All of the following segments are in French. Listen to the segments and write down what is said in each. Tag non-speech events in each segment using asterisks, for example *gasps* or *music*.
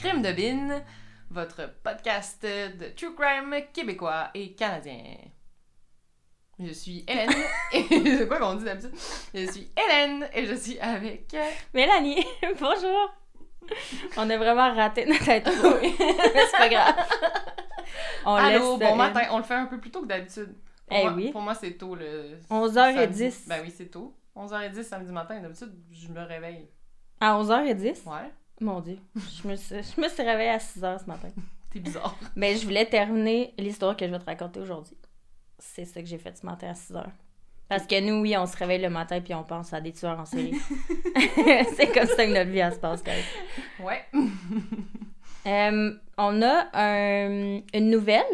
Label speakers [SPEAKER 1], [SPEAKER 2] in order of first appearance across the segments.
[SPEAKER 1] Crime de Bin, votre podcast de true crime québécois et canadien. Je suis Hélène *laughs* et c'est quoi qu'on dit d'habitude? Je suis Hélène et je suis avec
[SPEAKER 2] Mélanie, *laughs* bonjour. *laughs* On a vraiment raté notre intro.
[SPEAKER 1] Oui.
[SPEAKER 2] C'est pas grave. On
[SPEAKER 1] Allô, bon
[SPEAKER 2] euh,
[SPEAKER 1] matin. On le fait un peu plus tôt que d'habitude. Pour,
[SPEAKER 2] Eh
[SPEAKER 1] moi,
[SPEAKER 2] oui.
[SPEAKER 1] pour moi, c'est tôt le
[SPEAKER 2] 11h10.
[SPEAKER 1] samedi. Ben oui, c'est tôt. 11h10 samedi matin. D'habitude, je me réveille.
[SPEAKER 2] À 11h10?
[SPEAKER 1] Ouais.
[SPEAKER 2] Mon Dieu. Je me suis, je me suis réveillée à 6h ce matin. *laughs*
[SPEAKER 1] T'es bizarre.
[SPEAKER 2] Mais je voulais terminer l'histoire que je vais te raconter aujourd'hui. C'est ça que j'ai fait ce matin à 6h. Parce que nous, oui, on se réveille le matin puis on pense à des tueurs en série. *laughs* *laughs* c'est comme ça que notre vie elle se passe, guys.
[SPEAKER 1] Ouais.
[SPEAKER 2] Euh, on a un- une nouvelle,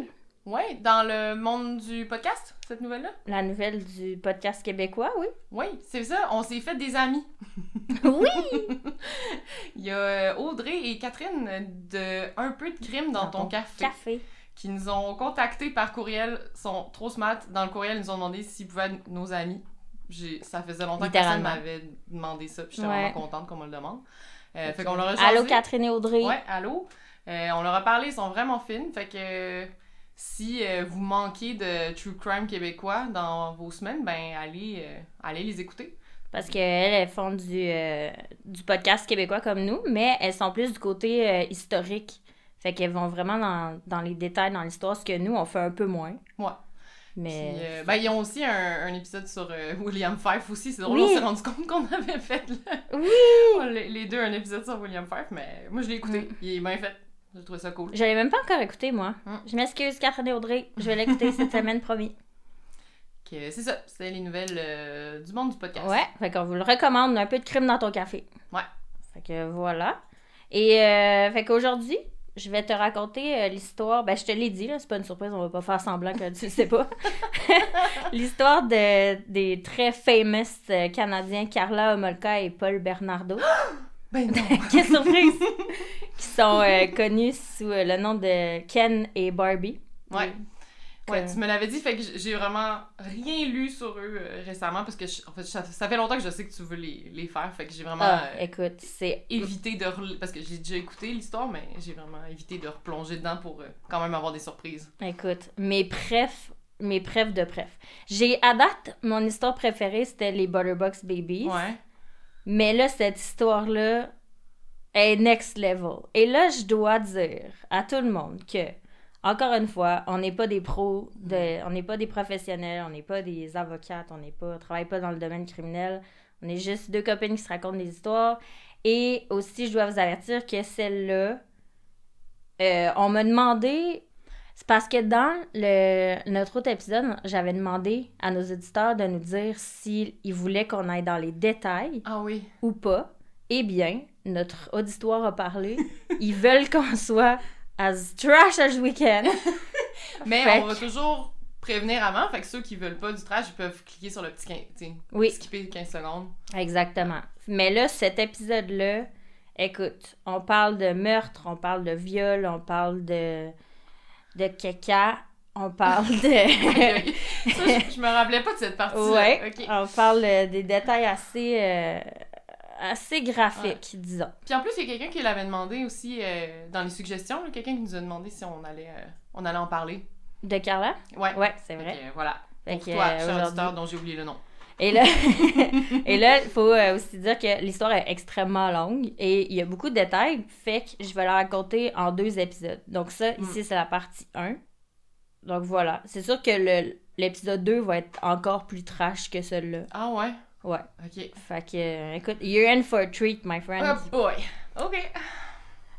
[SPEAKER 1] Ouais, dans le monde du podcast, cette nouvelle-là?
[SPEAKER 2] la nouvelle du podcast québécois, oui.
[SPEAKER 1] Oui, c'est ça. On s'est fait des amis. *laughs*
[SPEAKER 2] Oui! *laughs*
[SPEAKER 1] Il y a euh, Audrey et Catherine de Un peu de crime dans, ton, café,
[SPEAKER 2] Café.
[SPEAKER 1] qui nous ont contactés par courriel, sont trop smart. Dans le courriel, ils nous ont demandé s'ils pouvaient être nos amis. Ça faisait longtemps que personne m'avait demandé ça, puis j'étais
[SPEAKER 2] Ouais.
[SPEAKER 1] vraiment contente qu'on me le demande. Euh, fait qu'on leur a.
[SPEAKER 2] Allô, Catherine et Audrey.
[SPEAKER 1] Ouais, allô. Euh, on leur a parlé, ils sont vraiment fines. Fait que si euh, vous manquez de true crime québécois dans vos semaines, ben allez, euh, allez les écouter.
[SPEAKER 2] Parce qu'elles, elles font du, euh, du podcast québécois comme nous, mais elles sont plus du côté historique. Fait qu'elles vont vraiment dans, dans les détails, dans l'histoire, ce que nous, on fait un peu moins.
[SPEAKER 1] Ouais.
[SPEAKER 2] Mais.
[SPEAKER 1] Puis, euh, ben, ils ont aussi un, un épisode sur euh, *laughs* William Fife aussi. C'est drôle,
[SPEAKER 2] Oui.
[SPEAKER 1] on s'est rendu compte qu'on avait fait là,
[SPEAKER 2] Oui!
[SPEAKER 1] les, les deux un épisode sur William Fife, mais moi je l'ai écouté. Il est bien fait. J'ai trouvé ça cool.
[SPEAKER 2] Je l'ai même pas encore écouté, moi.
[SPEAKER 1] Hum.
[SPEAKER 2] Je m'excuse, Catherine et Audrey. Je vais l'écouter cette *laughs* semaine, promis.
[SPEAKER 1] C'est ça, c'est les nouvelles euh, du monde du podcast.
[SPEAKER 2] Ouais, fait qu'on vous le recommande, un peu de crime dans ton café.
[SPEAKER 1] Ouais.
[SPEAKER 2] Fait que voilà. Et euh, fait qu'aujourd'hui, je vais te raconter euh, l'histoire. Ben, je te l'ai dit, là, c'est pas une surprise, on va pas faire semblant que tu le sais pas. *laughs* *laughs* l'histoire de, des très famous Canadiens Carla Homolka et Paul Bernardo. *gasps*
[SPEAKER 1] Ben non. *laughs*
[SPEAKER 2] Quelle surprise! qui sont euh, connus sous euh, le nom de Ken et Barbie.
[SPEAKER 1] Ouais.
[SPEAKER 2] Que-
[SPEAKER 1] Ouais, tu me l'avais dit, fait que j'ai vraiment rien lu sur eux euh, récemment parce que je- en fait, ça, ça fait longtemps que je sais que tu veux les, les faire, fait que j'ai vraiment
[SPEAKER 2] Ah,
[SPEAKER 1] euh,
[SPEAKER 2] écoute, c'est
[SPEAKER 1] évité de parce que j'ai déjà écouté l'histoire, mais j'ai vraiment évité de replonger dedans pour euh, quand même avoir des surprises.
[SPEAKER 2] Écoute, mes prefs, mes prefs de prefs. J'ai, à date, mon histoire préférée, c'était les Butterbox Babies.
[SPEAKER 1] Ouais.
[SPEAKER 2] Mais là, cette histoire-là est next level. Et là, je dois dire à tout le monde que, encore une fois, on n'est pas des pros, on n'est pas des professionnels, on n'est pas des avocates, on n'est pas, on travaille pas dans le domaine criminel. On est juste deux copines qui se racontent des histoires. Et aussi, je dois vous avertir que celle-là, euh, on m'a demandé. C'est parce que dans le, notre autre épisode, j'avais demandé à nos éditeurs de nous dire s'ils voulaient qu'on aille dans les détails
[SPEAKER 1] Ah oui.
[SPEAKER 2] ou pas. Eh bien, notre auditoire a parlé. *laughs* Ils veulent qu'on soit as trash as we can. *laughs*
[SPEAKER 1] Mais
[SPEAKER 2] Fait
[SPEAKER 1] on va toujours prévenir avant, fait que ceux qui veulent pas du trash, ils peuvent cliquer sur le petit 15, tu sais,
[SPEAKER 2] Oui,
[SPEAKER 1] skipper 15 secondes.
[SPEAKER 2] exactement. Mais là, cet épisode-là, écoute, on parle de meurtre, on parle de viol, on parle de, de caca, on parle de... *laughs*
[SPEAKER 1] ça, je, je me rappelais pas de cette partie-là.
[SPEAKER 2] ouais,
[SPEAKER 1] Ok.
[SPEAKER 2] on parle des détails assez, euh, assez graphiques, disons.
[SPEAKER 1] Puis en plus, il y a quelqu'un qui l'avait demandé aussi euh, dans les suggestions, quelqu'un qui nous a demandé si on allait, euh, on allait en parler.
[SPEAKER 2] De Carla?
[SPEAKER 1] Ouais.
[SPEAKER 2] Ouais, c'est vrai.
[SPEAKER 1] que, voilà.
[SPEAKER 2] Fait
[SPEAKER 1] Pour toi, cher auditeur dont j'ai oublié le nom.
[SPEAKER 2] Et là, *laughs* et là, il faut euh, aussi dire que l'histoire est extrêmement longue et il y a beaucoup de détails, fait que je vais la raconter en deux épisodes. Donc ça,
[SPEAKER 1] Mm.
[SPEAKER 2] ici, c'est la partie 1. Donc voilà. C'est sûr que le- l'épisode 2 va être encore plus trash que celui-là.
[SPEAKER 1] Ah ouais?
[SPEAKER 2] Ouais.
[SPEAKER 1] Ok.
[SPEAKER 2] Fait que, euh, écoute, you're in for a treat, my friend.
[SPEAKER 1] Oh boy. Ok.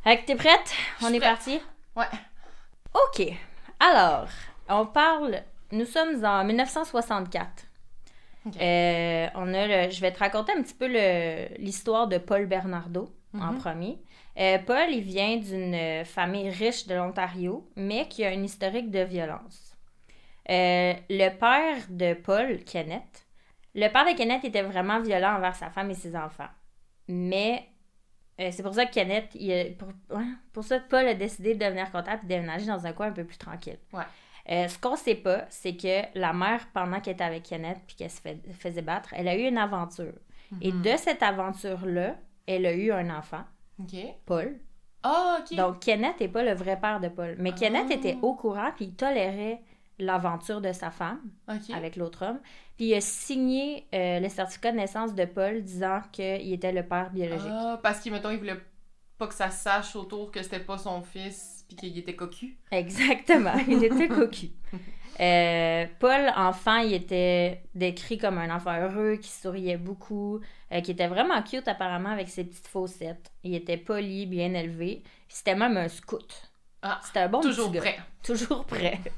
[SPEAKER 2] Fait que t'es prête? On est
[SPEAKER 1] prête.
[SPEAKER 2] parti?
[SPEAKER 1] Ouais.
[SPEAKER 2] OK. Alors, on parle... Nous sommes en 1964. Euh, on a le- je vais te raconter un petit peu l'histoire de Paul Bernardo en
[SPEAKER 1] Mhm.
[SPEAKER 2] premier. Euh, Paul, il vient d'une famille riche de l'Ontario, mais qui a une historique de violence. Euh, le père de Paul, Kenneth, le père de Kenneth était vraiment violent envers sa femme et ses enfants. Mais euh, c'est pour ça que Kenneth, il a- pour, ouais, pour ça que Paul a décidé de devenir comptable et de déménager dans un coin un peu plus tranquille.
[SPEAKER 1] Ouais.
[SPEAKER 2] Euh, ce qu'on sait pas, c'est que la mère, pendant qu'elle était avec Kenneth puis qu'elle se fait- faisait battre, elle a eu une aventure. Et
[SPEAKER 1] Mhm.
[SPEAKER 2] de cette aventure-là, elle a eu un enfant. Paul.
[SPEAKER 1] Ah, OK.
[SPEAKER 2] Donc, Kenneth n'est pas le vrai père de Paul. Mais Kenneth
[SPEAKER 1] Ah.
[SPEAKER 2] était au courant, puis il tolérait l'aventure de sa femme avec l'autre homme. Puis il a signé euh, le certificat de naissance de Paul disant qu'il était le père biologique.
[SPEAKER 1] Ah, parce qu'il, mettons, il voulait pas que ça sache autour que c'était pas son fils, puis qu'il était cocu.
[SPEAKER 2] Exactement, il *laughs* était cocu. Euh, Paul, enfant, il était décrit comme un enfant heureux, qui souriait beaucoup, euh, qui était vraiment cute apparemment avec ses petites faussettes. Il était poli, bien élevé. C'était même un scout.
[SPEAKER 1] Ah,
[SPEAKER 2] C'était un bon
[SPEAKER 1] toujours
[SPEAKER 2] petit gars.
[SPEAKER 1] prêt.
[SPEAKER 2] Toujours prêt. *laughs*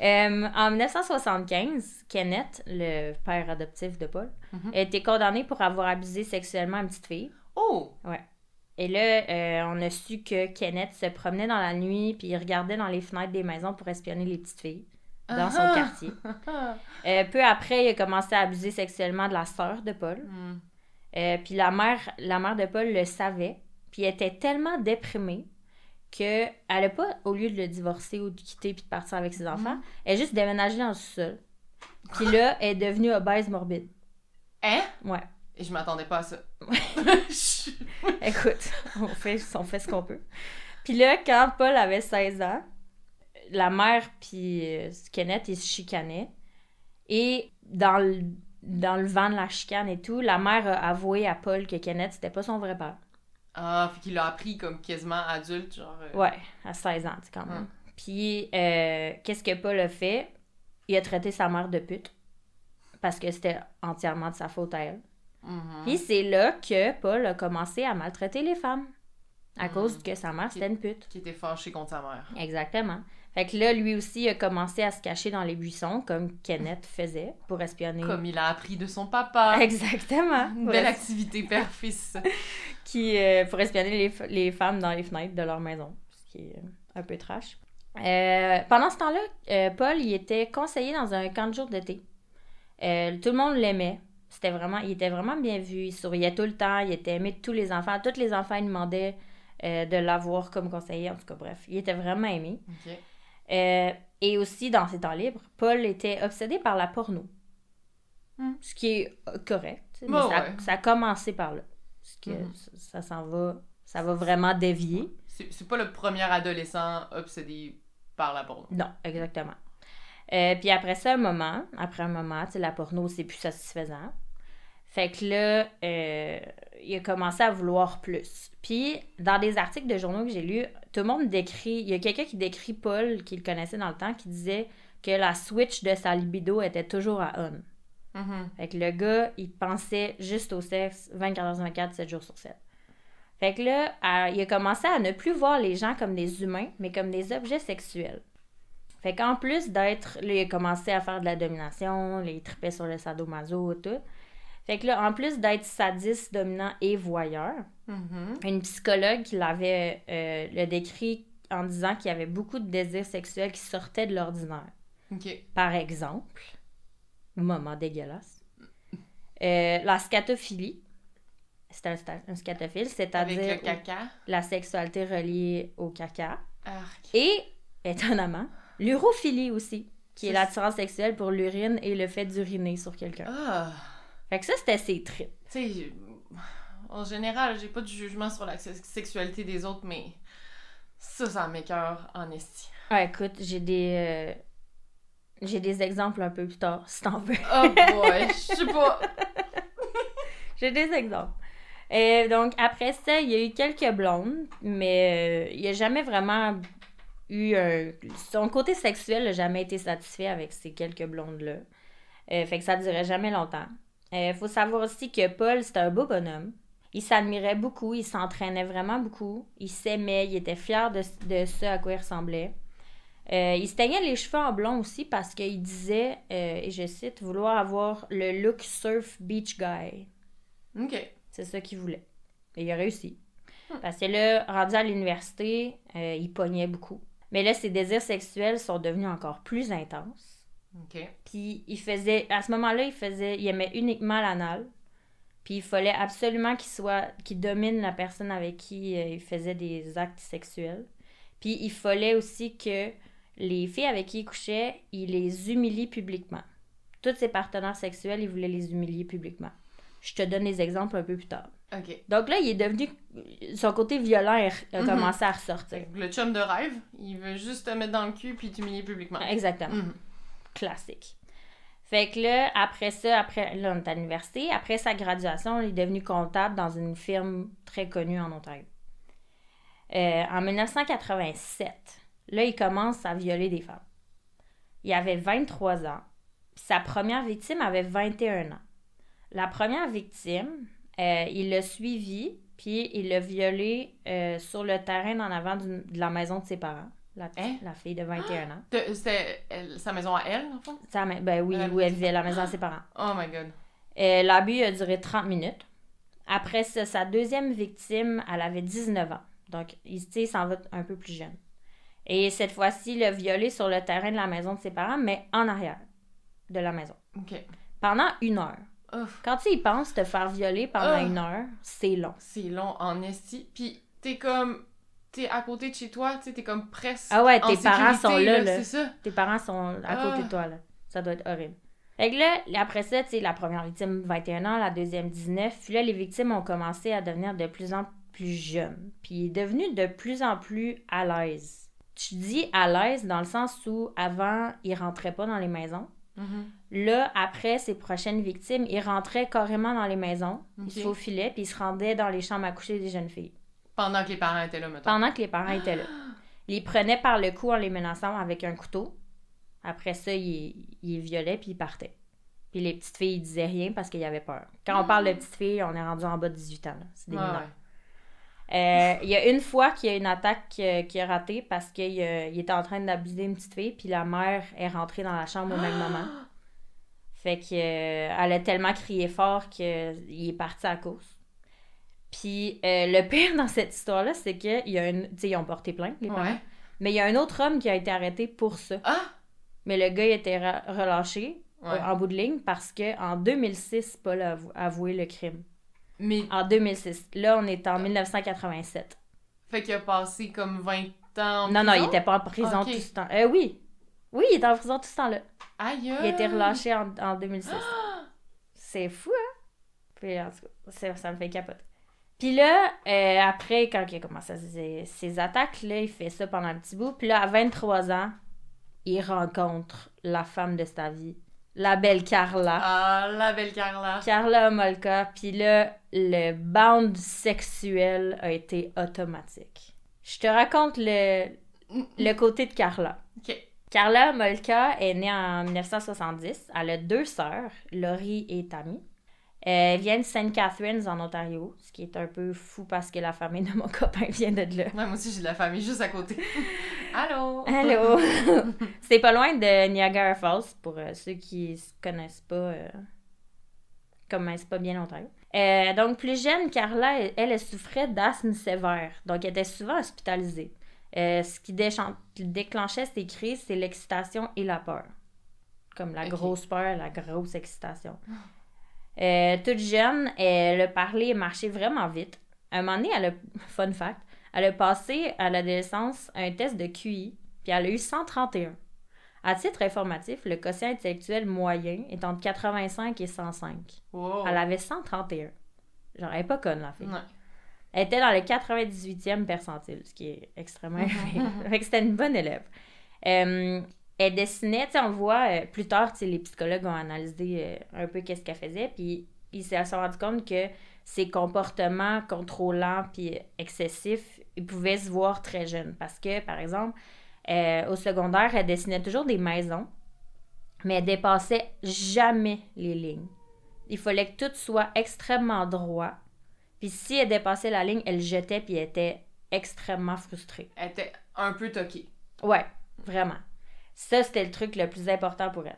[SPEAKER 2] Euh, en 1975, Kenneth, le père adoptif de Paul,
[SPEAKER 1] Mhm.
[SPEAKER 2] a été condamné pour avoir abusé sexuellement une petite fille.
[SPEAKER 1] Oh!
[SPEAKER 2] Et là, euh, on a su que Kenneth se promenait dans la nuit puis il regardait dans les fenêtres des maisons pour espionner les petites filles dans son
[SPEAKER 1] Ah.
[SPEAKER 2] quartier. *laughs* Euh, peu après, il a commencé à abuser sexuellement de la sœur de Paul.
[SPEAKER 1] Hmm.
[SPEAKER 2] Euh, puis la mère, la mère de Paul le savait. Puis elle était tellement déprimée que elle a pas, au lieu de le divorcer ou de quitter puis de partir avec ses enfants, elle a juste déménagé dans le sol. Puis là, elle est devenue obèse morbide.
[SPEAKER 1] Hein?
[SPEAKER 2] Ouais.
[SPEAKER 1] Et je m'attendais pas à ça. *laughs*
[SPEAKER 2] Écoute, on fait, on fait ce qu'on peut. Puis là, quand Paul avait 16 ans, la mère puis euh, Kenneth, ils se chicanaient. Et dans le, dans le vent de la chicane et tout, la mère a avoué à Paul que Kenneth, c'était pas son vrai père.
[SPEAKER 1] ah, fait qu'il l'a appris comme quasiment adulte, genre. euh,
[SPEAKER 2] Ouais, à 16 ans, quand même. Puis, euh, qu'est-ce que Paul a fait? Il a traité sa mère de pute. Parce que c'était entièrement de sa faute à elle.
[SPEAKER 1] Mhm.
[SPEAKER 2] Puis c'est là que Paul a commencé à maltraiter les femmes. À
[SPEAKER 1] Mhm.
[SPEAKER 2] cause que sa mère, c'était une pute.
[SPEAKER 1] Qui était fâché contre sa mère.
[SPEAKER 2] Exactement. Fait que là, lui aussi a commencé à se cacher dans les buissons, comme Kenneth faisait, pour espionner.
[SPEAKER 1] Comme il a appris de son papa. *laughs*
[SPEAKER 2] Exactement.
[SPEAKER 1] Une belle
[SPEAKER 2] es-
[SPEAKER 1] activité père-fils. *laughs*
[SPEAKER 2] qui, euh, pour espionner les, les femmes dans les fenêtres de leur maison, ce qui est euh, un peu trash. Euh, pendant ce temps-là, euh, Paul, il était conseiller dans un camp de jour d'été. Tout le monde l'aimait. C'était vraiment, il était vraiment bien vu. Il souriait tout le temps. Il était aimé de tous les enfants. Tous les enfants ils demandaient euh, de l'avoir comme conseiller. En tout cas, bref, il était vraiment aimé. Euh, et aussi, dans ses temps libres, Paul était obsédé par la porno.
[SPEAKER 1] Hmm.
[SPEAKER 2] Ce qui est euh, correct. mais
[SPEAKER 1] Bah
[SPEAKER 2] ça,
[SPEAKER 1] ouais.
[SPEAKER 2] ça a commencé par là. Parce que
[SPEAKER 1] Mhm.
[SPEAKER 2] ça, ça s'en va, ça va vraiment dévier.
[SPEAKER 1] C'est pas le premier adolescent obsédé par la porno.
[SPEAKER 2] Non, exactement. Euh, puis après ça, un moment, après un moment, la porno, c'est plus satisfaisant. Fait que là, euh, il a commencé à vouloir plus. Puis, dans des articles de journaux que j'ai lus, tout le monde décrit... Il y a quelqu'un qui décrit Paul, qui le connaissait dans le temps, qui disait que la switch de sa libido était toujours à on.
[SPEAKER 1] Mhm.
[SPEAKER 2] Fait que le gars, il pensait juste au sexe 24 heures sur 24, 7 jours sur 7. Fait que là, à- il a commencé à ne plus voir les gens comme des humains, mais comme des objets sexuels. Fait qu'en plus d'être... Là, il a commencé à faire de la domination, là, il tripait sur le sadomaso et tout. Fait que là, en plus d'être sadiste, dominant et voyeur,
[SPEAKER 1] Mhm.
[SPEAKER 2] une psychologue qui l'avait euh, le décrit en disant qu'il y avait beaucoup de désirs sexuels qui sortaient de l'ordinaire. Par exemple, moment dégueulasse, euh, la scatophilie, c'est un, scatophile, c'est-à-dire la sexualité reliée au caca.
[SPEAKER 1] Arc.
[SPEAKER 2] Et, étonnamment, l'urophilie aussi, qui est
[SPEAKER 1] C'est-
[SPEAKER 2] l'attirance sexuelle pour l'urine et le fait d'uriner sur quelqu'un.
[SPEAKER 1] Ah.
[SPEAKER 2] Fait que ça, c'était ses tripes.
[SPEAKER 1] Tu sais, en général, j'ai pas de jugement sur la sex- sexualité des autres, mais ça, ça m'écœure en esti.
[SPEAKER 2] Ouais, écoute, j'ai des... euh, J'ai des exemples un peu plus tard, si t'en veux.
[SPEAKER 1] Oh boy, je *laughs* sais pas.
[SPEAKER 2] J'ai des exemples. Euh, donc, après ça, il y a eu quelques blondes, mais euh, il n'a jamais vraiment eu un... Son côté sexuel n'a jamais été satisfait avec ces quelques blondes-là. Euh, fait que ça ne durait jamais longtemps. Il faut savoir aussi que Paul, c'était un beau bonhomme. Il s'admirait beaucoup, il s'entraînait vraiment beaucoup. Il s'aimait, il était fier de, de ce à quoi il ressemblait. Euh, il se teignait les cheveux en blond aussi parce qu'il disait, euh, et je cite, vouloir avoir le look surf beach guy.
[SPEAKER 1] Ok.
[SPEAKER 2] C'est ça qu'il voulait. Et il a réussi. Parce que là, rendu à l'université, euh, il pognait beaucoup. Mais là, ses désirs sexuels sont devenus encore plus intenses.
[SPEAKER 1] Ok.
[SPEAKER 2] Puis il faisait, à ce moment-là, il faisait, il aimait uniquement l'anal. Puis il fallait absolument qu'il soit, qu'il domine la personne avec qui euh, il faisait des actes sexuels. Puis il fallait aussi que les filles avec qui il couchait, il les humilie publiquement. Tous ses partenaires sexuels, il voulait les humilier publiquement. Je te donne des exemples un peu plus tard.
[SPEAKER 1] Ok.
[SPEAKER 2] Donc là, il est devenu. Son côté violent a
[SPEAKER 1] Mhm.
[SPEAKER 2] commencé à ressortir.
[SPEAKER 1] Le chum de rêve, il veut juste te mettre dans le cul puis t'humilier publiquement.
[SPEAKER 2] Exactement.
[SPEAKER 1] Mhm.
[SPEAKER 2] Classique. Fait que là, après ça, après, là, on l'université. Après sa graduation, il est devenu comptable dans une firme très connue en Ontario. Euh, en 1987, là, il commence à violer des femmes. Il avait 23 ans. Sa première victime avait 21 ans. La première victime, euh, il l'a suivi, puis il l'a violée euh, sur le terrain en avant de la maison de ses parents. La,
[SPEAKER 1] Hein?
[SPEAKER 2] la fille de 21 ans.
[SPEAKER 1] De- C'était elle- sa maison à elle, en?
[SPEAKER 2] Sa ma- ben oui,
[SPEAKER 1] Euh,
[SPEAKER 2] où elle vivait à la maison de ses parents.
[SPEAKER 1] Oh my god.
[SPEAKER 2] Euh, L'abus a duré 30 minutes. Après ça, sa deuxième victime, elle avait 19 ans. Donc, il, il s'en va un peu plus jeune. Et cette fois-ci, il l'a violée sur le terrain de la maison de ses parents, mais en arrière de la maison.
[SPEAKER 1] Ok.
[SPEAKER 2] Pendant une heure.
[SPEAKER 1] Ouf.
[SPEAKER 2] Quand tu y penses te faire violer pendant
[SPEAKER 1] Ah.
[SPEAKER 2] une heure, c'est long.
[SPEAKER 1] C'est long en esti. Puis t'es comme. T'es à côté de chez toi, tu t'es comme presque.
[SPEAKER 2] Ah ouais,
[SPEAKER 1] en
[SPEAKER 2] tes parents sont là, là.
[SPEAKER 1] C'est ça.
[SPEAKER 2] Tes parents sont à côté
[SPEAKER 1] Ah.
[SPEAKER 2] de toi, là. Ça doit être horrible. Fait que là, après ça, tu sais, la première victime, 21 ans, la deuxième, 19. Puis là, les victimes ont commencé à devenir de plus en plus jeunes. Puis il est devenu de plus en plus à l'aise. Tu dis à l'aise dans le sens où avant, il rentrait pas dans les maisons.
[SPEAKER 1] Mhm.
[SPEAKER 2] Là, après ses prochaines victimes, il rentrait carrément dans les maisons. Il se faufilait, puis il se rendait dans les chambres à coucher des jeunes filles.
[SPEAKER 1] Pendant que les parents étaient là, mettons.
[SPEAKER 2] Pendant que les parents étaient là. *gasps* Il les prenait par le cou en les menaçant avec un couteau. Après ça, il, il les violait puis il partait. Puis les petites filles, ils disaient rien parce qu'ils avaient peur. Quand on parle de *gasps* petites filles, on est rendu en bas de 18 ans. C'est des
[SPEAKER 1] Ouais,
[SPEAKER 2] mineurs.
[SPEAKER 1] ouais.
[SPEAKER 2] Euh, il y a une fois qu'il y a une attaque euh, qui a raté parce qu'il euh, il était en train d'abuser une petite fille, puis la mère est rentrée dans la chambre au même *gasps* moment. Fait que euh, elle a tellement crié fort qu'il est parti à cause. Puis euh, le pire dans cette histoire-là, c'est qu'il y a une. Tu sais, ils ont porté plainte, les parents.
[SPEAKER 1] Ouais.
[SPEAKER 2] Mais il y a un autre homme qui a été arrêté pour ça.
[SPEAKER 1] Ah!
[SPEAKER 2] Mais le gars, il a été ra- relâché
[SPEAKER 1] Ouais.
[SPEAKER 2] en bout de ligne parce que en 2006, Paul a avou- avoué le crime.
[SPEAKER 1] Mais.
[SPEAKER 2] En 2006. Là, on est en 1987.
[SPEAKER 1] Fait qu'il a passé comme 20 ans. en
[SPEAKER 2] Non, non, il était pas en prison tout ce temps. Euh, oui. Oui, il était en prison tout ce temps-là.
[SPEAKER 1] Aïe!
[SPEAKER 2] Il a été relâché en, en 2006. *gasps* C'est fou, hein? Puis, en tout cas, ça, ça me fait capoter. Puis là, euh, après, quand il a commencé ses, ses attaques, là, il fait ça pendant un petit bout. Puis là, à 23 ans, il rencontre la femme de sa vie, la belle Carla.
[SPEAKER 1] Ah, la belle Carla.
[SPEAKER 2] Carla Molka. Puis là, le bound sexuel a été automatique. Je te raconte le, le côté de Carla.
[SPEAKER 1] Ok.
[SPEAKER 2] Carla Molka est née en 1970. Elle a deux sœurs, Laurie et Tammy. Euh, Elle vient de St. Catharines, en Ontario, ce qui est un peu fou parce que la famille de mon *laughs* copain vient de là.
[SPEAKER 1] Ouais, moi aussi, j'ai de la famille juste à côté. *laughs* Allô?
[SPEAKER 2] Allô! *laughs* C'est pas loin de Niagara Falls, pour euh, ceux qui s- connaissent pas, euh, connaissent pas bien l'Ontario. Euh, donc, plus jeune, Carla, elle, elle souffrait d'asthme sévère. Donc, elle était souvent hospitalisée. Euh, ce qui déclenchait ces crises, c'est l'excitation et la peur. Comme la grosse peur, la grosse excitation. Euh, toute jeune, elle a parlé et marché vraiment vite. À un moment donné, elle a, *laughs* fun fact, elle a passé à l'adolescence un test de QI, puis elle a eu 131. À titre informatif, le quotient intellectuel moyen est entre 85 et 105.
[SPEAKER 1] Wow.
[SPEAKER 2] Elle avait 131. Genre, elle est pas conne, la fille.
[SPEAKER 1] Ouais.
[SPEAKER 2] Elle était dans le 98e percentile, ce qui est extrêmement élevé. *laughs* *laughs* fait que c'était une bonne élève. Euh, elle dessinait, tu sais, on voit euh, plus tard, les psychologues ont analysé euh, un peu qu'est-ce qu'elle faisait, puis ils se sont rendus compte que ses comportements contrôlants puis excessifs, ils pouvaient se voir très jeunes. Parce que, par exemple, euh, au secondaire, elle dessinait toujours des maisons, mais elle dépassait jamais les lignes. Il fallait que tout soit extrêmement droit. Puis si elle dépassait la ligne, elle jetait puis elle était extrêmement frustrée.
[SPEAKER 1] Elle était un peu toquée.
[SPEAKER 2] Ouais, vraiment. Ça, c'était le truc le plus important pour elle.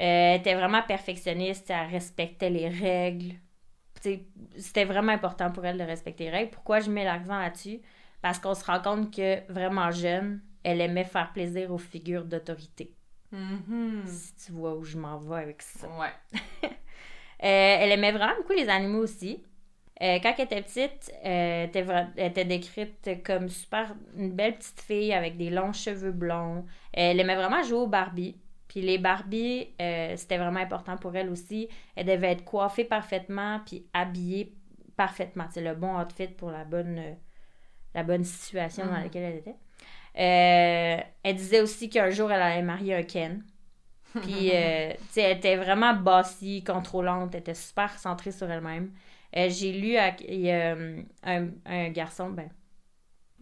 [SPEAKER 2] Euh, elle était vraiment perfectionniste, elle respectait les règles. C'était vraiment important pour elle de respecter les règles. Pourquoi je mets l'accent là-dessus? Parce qu'on se rend compte que vraiment jeune, elle aimait faire plaisir aux figures d'autorité.
[SPEAKER 1] Mhm.
[SPEAKER 2] Si tu vois où je m'en vais avec ça.
[SPEAKER 1] Ouais. *laughs*
[SPEAKER 2] Euh, elle aimait vraiment beaucoup les animaux aussi. Euh, quand elle était petite, euh, elle, était vra- elle était décrite comme super une belle petite fille avec des longs cheveux blonds. Elle aimait vraiment jouer au Barbie. Puis les Barbies, euh, c'était vraiment important pour elle aussi. Elle devait être coiffée parfaitement, puis habillée parfaitement. C'est le bon outfit pour la bonne, la bonne situation dans
[SPEAKER 1] Mhm.
[SPEAKER 2] laquelle elle était. Elle disait aussi qu'un jour, elle allait marier un Ken. Puis, *laughs* tu sais, elle était vraiment bossy, contrôlante, elle était super centrée sur elle-même. Euh, J'ai lu à- il y a, euh, un, un garçon, ben,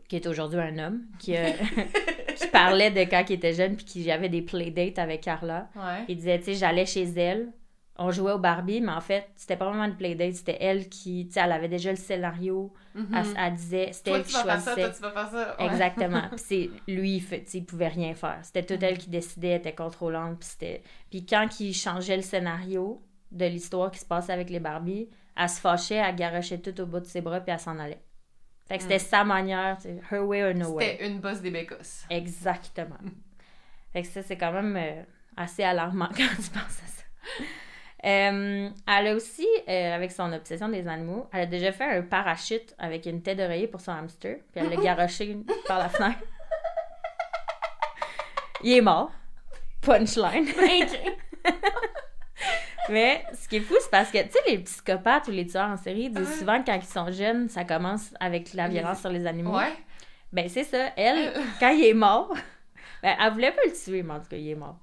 [SPEAKER 2] qui est aujourd'hui un homme, qui, a- *laughs* qui parlait de quand il était jeune, puis qu'il avait des playdates avec Carla.
[SPEAKER 1] Ouais.
[SPEAKER 2] Il disait, tu sais, j'allais chez elle, on jouait au Barbie, mais en fait, c'était pas vraiment une playdate, c'était elle qui, tu sais, elle avait déjà le scénario,
[SPEAKER 1] Mhm.
[SPEAKER 2] elle, elle disait, c'était
[SPEAKER 1] Toi,
[SPEAKER 2] elle
[SPEAKER 1] tu
[SPEAKER 2] qui
[SPEAKER 1] vas faire ça,
[SPEAKER 2] choisissait.
[SPEAKER 1] toi, tu vas faire ça. Ouais.
[SPEAKER 2] Exactement. Puis c'est *laughs* lui, tu sais, il pouvait rien faire. C'était tout elle qui décidait, elle était contrôlante. Puis c'était. Puis quand il changeait le scénario de l'histoire qui se passait avec les Barbies, elle se fâchait, elle garochait tout au bout de ses bras, puis elle s'en allait. Fait que c'était sa manière, her way or no way.
[SPEAKER 1] C'était une bosse des bécosses.
[SPEAKER 2] Exactement. fait que ça, c'est quand même euh, assez alarmant *laughs* quand tu penses à ça. Euh, elle a aussi, euh, avec son obsession des animaux, elle a déjà fait un parachute avec une tête d'oreiller pour son hamster, puis elle l'a *laughs* garoché par la fenêtre. Il est mort. Punchline. *laughs* Mais ce qui est fou, c'est parce que, tu sais, les psychopathes ou les tueurs en série disent
[SPEAKER 1] Ouais.
[SPEAKER 2] souvent que quand ils sont jeunes, ça commence avec la violence sur les animaux.
[SPEAKER 1] Ouais.
[SPEAKER 2] Ben, c'est ça. Elle, *laughs* quand il est mort, ben, elle voulait pas le tuer, mais en tout cas, il est mort.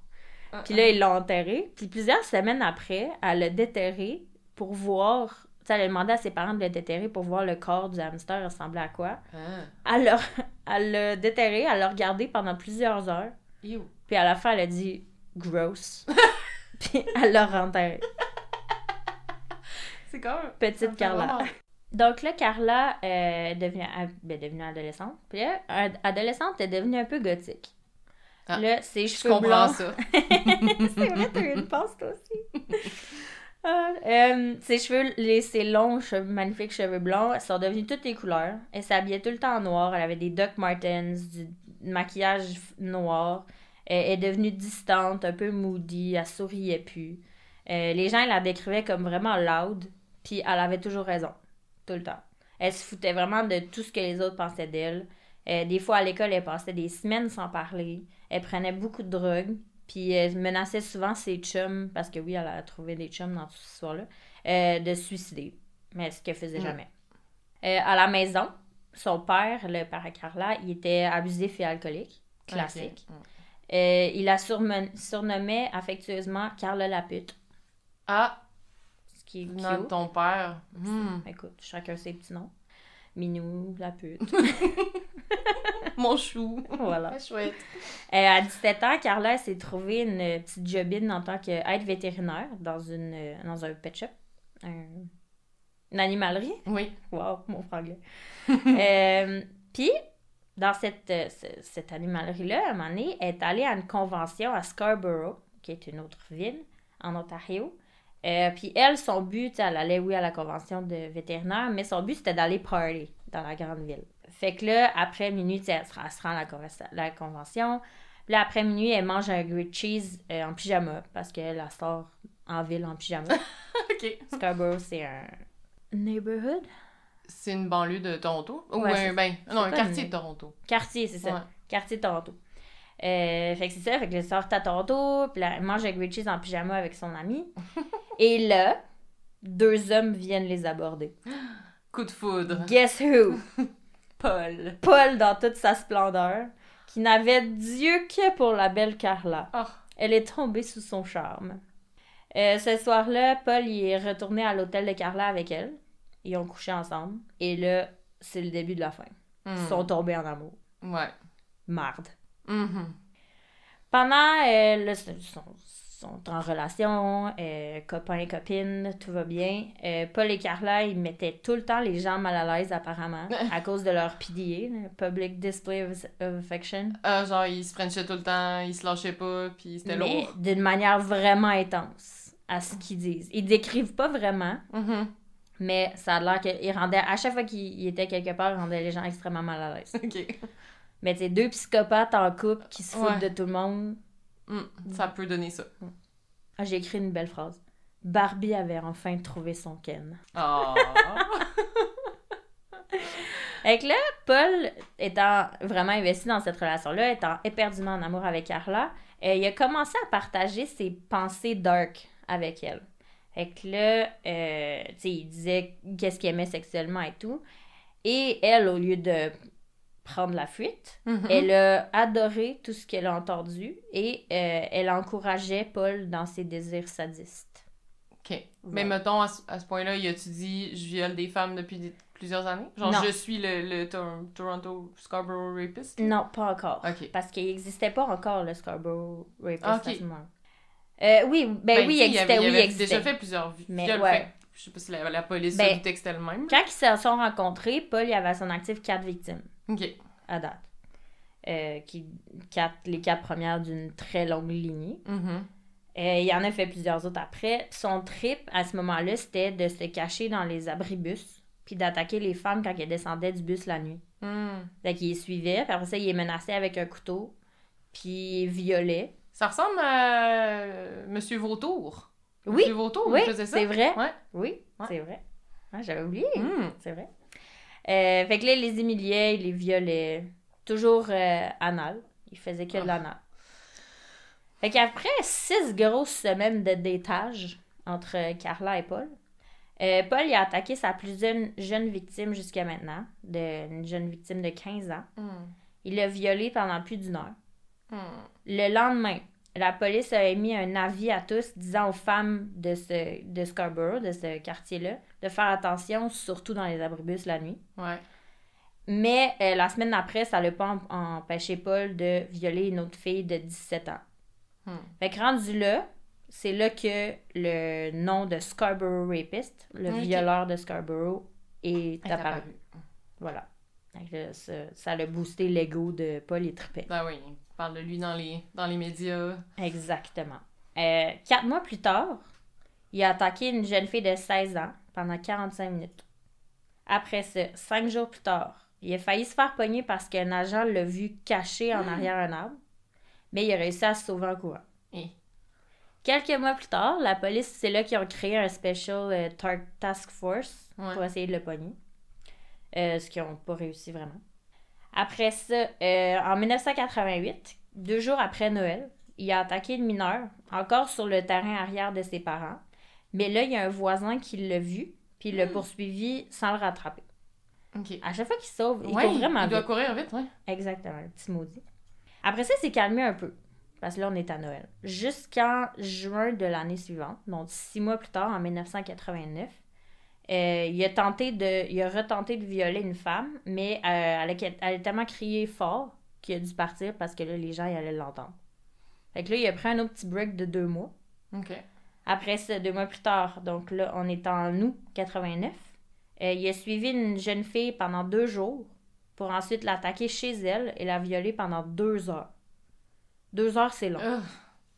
[SPEAKER 2] Puis là, ils l'ont enterré. Puis plusieurs semaines après, elle l'a déterré pour voir. Tu sais, elle a demandé à ses parents de le déterrer pour voir le corps du hamster ressemblait à quoi.
[SPEAKER 1] Ah.
[SPEAKER 2] Elle l'a, *laughs* elle déterré, elle l'a regardé pendant plusieurs heures.
[SPEAKER 1] Ew.
[SPEAKER 2] Puis à la fin, elle a dit gross. *laughs* puis elle l'a renterré.
[SPEAKER 1] C'est comme.
[SPEAKER 2] Petite Carla. *laughs* Donc là, Carla euh, est devenue, a- ben, devenue adolescente. Puis là, ad- adolescente, elle est devenue un peu gothique.
[SPEAKER 1] Ah,
[SPEAKER 2] là, ses
[SPEAKER 1] Je
[SPEAKER 2] cheveux
[SPEAKER 1] comprends
[SPEAKER 2] blancs.
[SPEAKER 1] ça. *laughs*
[SPEAKER 2] c'est vrai, t'as eu une toi aussi. *laughs* Ah, euh, ses cheveux, les, ses longs, cheveux, magnifiques cheveux blonds, sont devenus toutes les couleurs. Elle s'habillait tout le temps en noir. Elle avait des Doc Martens, du maquillage noir. Elle est devenue distante, un peu moody. Elle souriait plus. Euh, les gens la décrivaient comme vraiment loud. Puis elle avait toujours raison. Tout le temps. Elle se foutait vraiment de tout ce que les autres pensaient d'elle. Euh, des fois, à l'école, elle passait des semaines sans parler. Elle prenait beaucoup de drogue. Puis elle menaçait souvent ses chums, parce que oui, elle a trouvé des chums dans toute cette histoire-là, euh, de se suicider. Mais ce qu'elle faisait
[SPEAKER 1] Mm.
[SPEAKER 2] jamais. Euh, à la maison, son père, le père Carla, il était abusif et alcoolique. Classique.
[SPEAKER 1] Ok.
[SPEAKER 2] Euh, il la surnommait affectueusement Carla la pute.
[SPEAKER 1] Ah,
[SPEAKER 2] Ce qui est
[SPEAKER 1] non,
[SPEAKER 2] cute.
[SPEAKER 1] ton père. Hmm.
[SPEAKER 2] Écoute, chacun ses petits noms. Minou, la pute. *laughs* *laughs*
[SPEAKER 1] Mon chou.
[SPEAKER 2] voilà.
[SPEAKER 1] Chouette.
[SPEAKER 2] Euh, à 17 ans, Carla s'est trouvée une petite jobine en tant qu'aide vétérinaire dans, une, dans un pet shop. Un- une animalerie.
[SPEAKER 1] Oui.
[SPEAKER 2] Wow, mon franglais. *laughs* Euh, Puis, dans cette, euh, ce- cette animalerie-là, à un moment donné, elle est allée à une convention à Scarborough, qui est une autre ville en Ontario. Euh, puis elle, son but, elle allait, oui, à la convention de vétérinaire, mais son but, c'était d'aller party dans la grande ville. Fait que là, après minuit, elle, se rend- elle se rend à la, convention. Puis là, après minuit, elle mange un grilled cheese euh, en pyjama, parce qu'elle elle sort en ville en pyjama. *laughs*
[SPEAKER 1] OK.
[SPEAKER 2] Scarborough, c'est un neighborhood?
[SPEAKER 1] C'est une banlieue de Toronto? Ou
[SPEAKER 2] Ouais,
[SPEAKER 1] un, ben, non, un quartier
[SPEAKER 2] une-
[SPEAKER 1] de Toronto.
[SPEAKER 2] Quartier, c'est ça.
[SPEAKER 1] Ouais.
[SPEAKER 2] Quartier de Toronto. Euh, fait que c'est ça, fait que je sors à Toronto, puis là, elle mange un grilled cheese en pyjama avec son ami. *laughs* Et là, deux hommes viennent les aborder. *gasps*
[SPEAKER 1] Coup de foudre.
[SPEAKER 2] Guess who? *laughs*
[SPEAKER 1] Paul.
[SPEAKER 2] Paul dans toute sa splendeur, qui n'avait Dieu que pour la belle Carla.
[SPEAKER 1] Oh.
[SPEAKER 2] Elle est tombée sous son charme. Euh, ce soir-là, Paul il est retourné à l'hôtel de Carla avec elle. Ils ont couché ensemble. Et là, c'est le début de la fin. Ils
[SPEAKER 1] Hmm.
[SPEAKER 2] sont tombés en amour.
[SPEAKER 1] Ouais.
[SPEAKER 2] Marde.
[SPEAKER 1] Mhm.
[SPEAKER 2] Pendant, euh, là, ils sont, sont en relation, euh, copain, copine, tout va bien. Euh, Paul et Carla, ils mettaient tout le temps les gens mal à l'aise, apparemment, *laughs* à cause de leur PDA, Public Display of, Affection.
[SPEAKER 1] Ah, genre, il se frenchait tout le temps, il se lâchait pas, puis c'était lourd.
[SPEAKER 2] d'une manière vraiment intense, à ce qu'ils disent. Ils décrivent pas vraiment,
[SPEAKER 1] Mhm.
[SPEAKER 2] Mais ça a l'air qu'ils rendaient, à chaque fois qu'ils étaient quelque part, ils rendaient les gens extrêmement mal à l'aise. *laughs*
[SPEAKER 1] OK.
[SPEAKER 2] Mais tu deux psychopathes en couple qui se foutent
[SPEAKER 1] Ouais.
[SPEAKER 2] de tout le monde,
[SPEAKER 1] Hmm. Ça peut donner ça.
[SPEAKER 2] Ah, j'ai écrit une belle phrase. Barbie avait enfin trouvé son Ken.
[SPEAKER 1] Oh.
[SPEAKER 2] Fait que là, Paul, étant vraiment investi dans cette relation-là, étant éperdument en amour avec Carla, euh, il a commencé à partager ses pensées dark avec elle. Fait que là, euh, tu sais, il disait qu'est-ce qu'il aimait sexuellement et tout. Et elle, au lieu de prendre la fuite,
[SPEAKER 1] Mhm.
[SPEAKER 2] elle a adoré tout ce qu'elle a entendu et euh, elle encourageait Paul dans ses désirs sadistes.
[SPEAKER 1] OK. Mais mettons, à ce, à ce point-là, il a-tu dit « je viole des femmes depuis des- plusieurs années » Genre,
[SPEAKER 2] Non.
[SPEAKER 1] je suis le, le Tor- Toronto Scarborough rapist?
[SPEAKER 2] Non, pas encore.
[SPEAKER 1] OK.
[SPEAKER 2] Parce qu'il n'existait pas encore le Scarborough Rapist
[SPEAKER 1] Ok.
[SPEAKER 2] à ce moment Euh, oui, ben, oui,
[SPEAKER 1] tu sais,
[SPEAKER 2] il existait,
[SPEAKER 1] avait,
[SPEAKER 2] oui,
[SPEAKER 1] il
[SPEAKER 2] existait.
[SPEAKER 1] déjà fait plusieurs viols,
[SPEAKER 2] ouais.
[SPEAKER 1] fait je sais pas si la, la police
[SPEAKER 2] Ben,
[SPEAKER 1] se doutait que c'était le même.
[SPEAKER 2] Quand ils se sont rencontrés, Paul il avait à son actif quatre victimes
[SPEAKER 1] OK.
[SPEAKER 2] à date. Euh, qui, quatre, les quatre premières d'une très longue lignée.
[SPEAKER 1] Mhm.
[SPEAKER 2] Euh, il y en a fait plusieurs autres après. Son trip, à ce moment-là, c'était de se cacher dans les abribus puis d'attaquer les femmes quand elles descendaient du bus la nuit.
[SPEAKER 1] Hmm.
[SPEAKER 2] Fait qu'il les suivait, puis après ça, il les menaçait avec un couteau, puis il violait.
[SPEAKER 1] Ça ressemble à euh, Monsieur Vautour.
[SPEAKER 2] Oui,
[SPEAKER 1] Monsieur Vautour,
[SPEAKER 2] oui,
[SPEAKER 1] faisait ça.
[SPEAKER 2] c'est vrai.
[SPEAKER 1] Ouais.
[SPEAKER 2] Oui,
[SPEAKER 1] Ouais.
[SPEAKER 2] c'est vrai. Ah, J'avais oublié.
[SPEAKER 1] Hmm.
[SPEAKER 2] C'est vrai. Euh, fait que là, il les humiliait, il les violait. Toujours euh, anal. Il faisait que de
[SPEAKER 1] Ah.
[SPEAKER 2] l'anal. Fait qu'après six grosses semaines de détage entre Carla et Paul, euh, Paul il a attaqué sa plus jeune, jeune victime jusqu'à maintenant, de, une jeune victime de 15 ans.
[SPEAKER 1] Hmm.
[SPEAKER 2] Il l'a violée pendant plus d'une heure.
[SPEAKER 1] Hmm.
[SPEAKER 2] Le lendemain, la police a émis un avis à tous disant aux femmes de, ce, de Scarborough, de ce quartier-là, de faire attention, surtout dans les abribus la nuit.
[SPEAKER 1] Ouais.
[SPEAKER 2] Mais euh, la semaine après, ça l'a pas em- empêché Paul de violer une autre fille de 17 ans.
[SPEAKER 1] Hmm.
[SPEAKER 2] Fait que rendu là, c'est là que le nom de Scarborough Rapist, le violeur de Scarborough, est
[SPEAKER 1] Est
[SPEAKER 2] apparu.
[SPEAKER 1] apparu.
[SPEAKER 2] Voilà. Là, ça, l'a boosté l'ego de Paul et trippait.
[SPEAKER 1] Ben oui, parle de lui dans les, dans les médias.
[SPEAKER 2] Exactement. Euh, quatre mois plus tard, il a attaqué une jeune fille de 16 ans pendant 45 minutes. Après ça, cinq jours plus tard, il a failli se faire pogner parce qu'un agent l'a vu caché en arrière un arbre, mais il a réussi à se sauver en courant. Quelques mois plus tard, la police, c'est là qu'ils ont créé un Special euh, Task Force
[SPEAKER 1] Ouais.
[SPEAKER 2] pour essayer de le pogner. Euh, ce qu'ils n'ont pas réussi vraiment. Après ça, euh, en 1988, deux jours après Noël, il a attaqué une mineure, encore sur le terrain arrière de ses parents. Mais là, il y a un voisin qui l'a vu, puis il l'a poursuivi sans le rattraper.
[SPEAKER 1] OK.
[SPEAKER 2] À chaque fois qu'il sauve, il
[SPEAKER 1] Ouais,
[SPEAKER 2] court vraiment
[SPEAKER 1] il doit
[SPEAKER 2] vite.
[SPEAKER 1] courir vite, ouais.
[SPEAKER 2] Exactement, le petit maudit. Après ça, il s'est calmé un peu. Parce que là, on est à Noël. Jusqu'en juin de l'année suivante, donc six mois plus tard, en 1989, euh, il a tenté de. Il a retenté de violer une femme, mais euh, elle, a, elle a tellement crié fort qu'il a dû partir parce que là, les gens ils allaient l'entendre. Fait que là, il a pris un autre petit break de deux mois.
[SPEAKER 1] OK.
[SPEAKER 2] Après ça, deux mois plus tard, donc là, on est en août 89, euh, il a suivi une jeune fille pendant deux jours pour ensuite l'attaquer chez elle et la violer pendant deux heures. Deux heures, c'est long.
[SPEAKER 1] Ugh.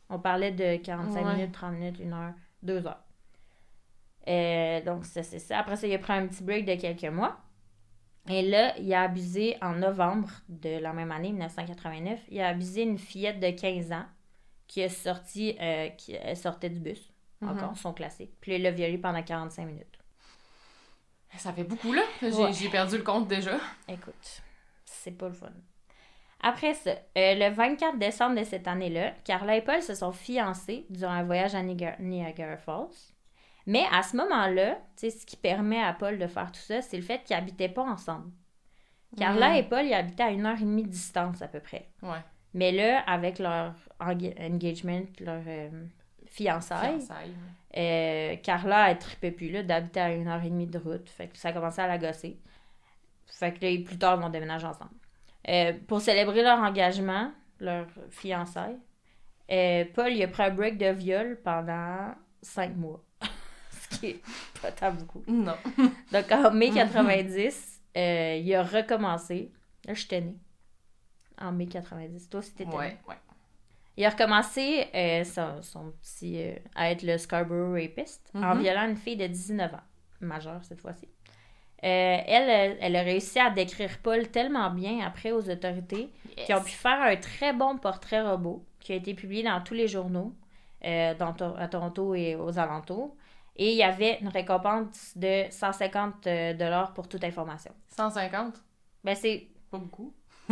[SPEAKER 2] On parlait de 45
[SPEAKER 1] Ouais.
[SPEAKER 2] minutes, 30 minutes, une heure, deux heures. Euh, donc, ça, c'est ça. Après ça, il a pris un petit break de quelques mois. Et là, il a abusé en novembre de la même année, 1989, il a abusé une fillette de 15 ans qui est sortie, euh, qui sortait du bus.
[SPEAKER 1] Mhm.
[SPEAKER 2] Encore, son classique. Puis il l'a violée pendant 45 minutes.
[SPEAKER 1] Ça fait beaucoup, là. J'ai
[SPEAKER 2] Ouais.
[SPEAKER 1] perdu le compte déjà.
[SPEAKER 2] Écoute, c'est pas le fun. Après ça, euh, le 24 décembre de cette année-là, Carla et Paul se sont fiancés durant un voyage à Niagara Falls. Mais à ce moment-là, ce qui permet à Paul de faire tout ça, c'est le fait qu'ils n'habitaient pas ensemble. Carla et Paul, ils habitaient à une heure et demie de distance à peu près.
[SPEAKER 1] Ouais.
[SPEAKER 2] Mais là, avec leur enga- engagement, leur euh, fiançailles,
[SPEAKER 1] Fiançailles.
[SPEAKER 2] euh, Carla, elle trippait plus là, d'habiter à une heure et demie de route. Fait que ça commençait à la gosser. Fait que là, plus tard, ils vont déménager ensemble. Euh, pour célébrer leur engagement, leur fiançailles, euh, Paul, il a pris un break de viol pendant cinq mois. Ce qui est pas tant beaucoup.
[SPEAKER 1] Non. *laughs*
[SPEAKER 2] Donc, en mai 90, euh, il a recommencé. Là, j'étais née. En mai 90. Toi aussi, t'étais née.
[SPEAKER 1] Ouais, ouais.
[SPEAKER 2] Il a recommencé euh, son, son petit, euh, à être le Scarborough Rapist en
[SPEAKER 1] Mhm.
[SPEAKER 2] violant une fille de 19 ans, majeure cette fois-ci. Euh, elle, elle, a réussi à décrire Paul tellement bien après aux autorités qui ont pu faire un très bon portrait robot qui a été publié dans tous les journaux dans à Toronto et aux alentours. Et il y avait une récompense de 150 euh, dollars pour toute information.
[SPEAKER 1] 150.
[SPEAKER 2] Ben, c'est.
[SPEAKER 1] Pas beaucoup. *laughs*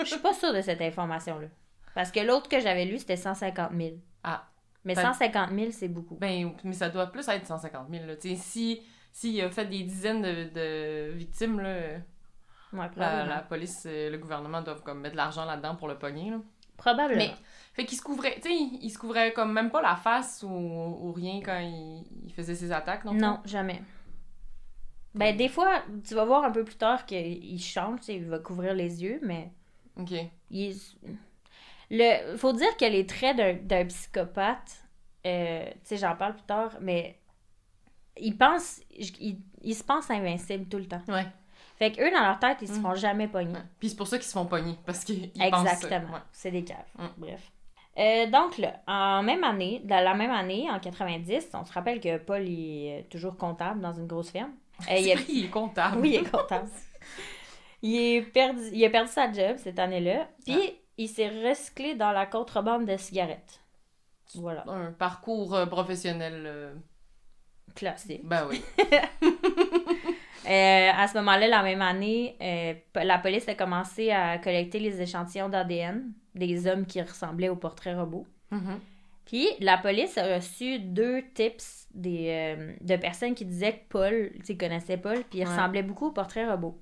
[SPEAKER 2] Je suis pas sûre de cette information-là. Parce que l'autre que j'avais lu, c'était 150 000.
[SPEAKER 1] Ah.
[SPEAKER 2] Mais
[SPEAKER 1] Fait-
[SPEAKER 2] 150 000, c'est beaucoup.
[SPEAKER 1] Ben, mais ça doit plus être 150 000. Là. Tu sais, si, s'il a fait des dizaines de, de victimes, là,
[SPEAKER 2] Ouais,
[SPEAKER 1] la,
[SPEAKER 2] probablement.
[SPEAKER 1] la police, euh, le gouvernement doivent comme mettre de l'argent là-dedans pour le pogner. Là.
[SPEAKER 2] Probablement.
[SPEAKER 1] Mais, fait qu'il se couvrait, tu sais, il, se couvrait comme même pas la face ou, ou rien quand il, il faisait ses attaques, non?
[SPEAKER 2] Non, jamais. Ben, des fois, tu vas voir un peu plus tard qu'il change, tu sais, il va couvrir les yeux, mais
[SPEAKER 1] Ok.
[SPEAKER 2] il Le... faut dire que les traits d'un, d'un psychopathe, euh, tu sais, j'en parle plus tard, mais il pense, il, il se pense invincible tout le temps.
[SPEAKER 1] Ouais.
[SPEAKER 2] Fait que eux, dans leur tête, ils se
[SPEAKER 1] Mm.
[SPEAKER 2] font jamais pogner.
[SPEAKER 1] ouais. Puis c'est pour ça qu'ils se font pogner, parce qu'ils ils pensent.
[SPEAKER 2] Exactement.
[SPEAKER 1] Ouais.
[SPEAKER 2] C'est des caves.
[SPEAKER 1] Mm.
[SPEAKER 2] Bref. Euh, donc là, en même année, dans la même année, en 90, on se rappelle que Paul est toujours comptable dans une grosse ferme. *laughs* Euh, il
[SPEAKER 1] vrai, il est comptable.
[SPEAKER 2] Oui, il est comptable. *laughs* il, est perdu... il a perdu sa job cette année-là. Puis
[SPEAKER 1] Ah.
[SPEAKER 2] il s'est recyclé dans la contrebande de cigarettes. Voilà,
[SPEAKER 1] Un parcours euh, professionnel. euh,
[SPEAKER 2] classique.
[SPEAKER 1] Ben oui. *laughs*
[SPEAKER 2] Euh, à ce moment-là, la même année, euh, la police a commencé à collecter les échantillons d'ADN des hommes qui ressemblaient au portrait robot.
[SPEAKER 1] Mhm.
[SPEAKER 2] Puis la police a reçu deux tips des, euh, de personnes qui disaient que Paul, tu sais, connaissait Paul, puis il
[SPEAKER 1] Ouais.
[SPEAKER 2] ressemblait beaucoup au portrait robot.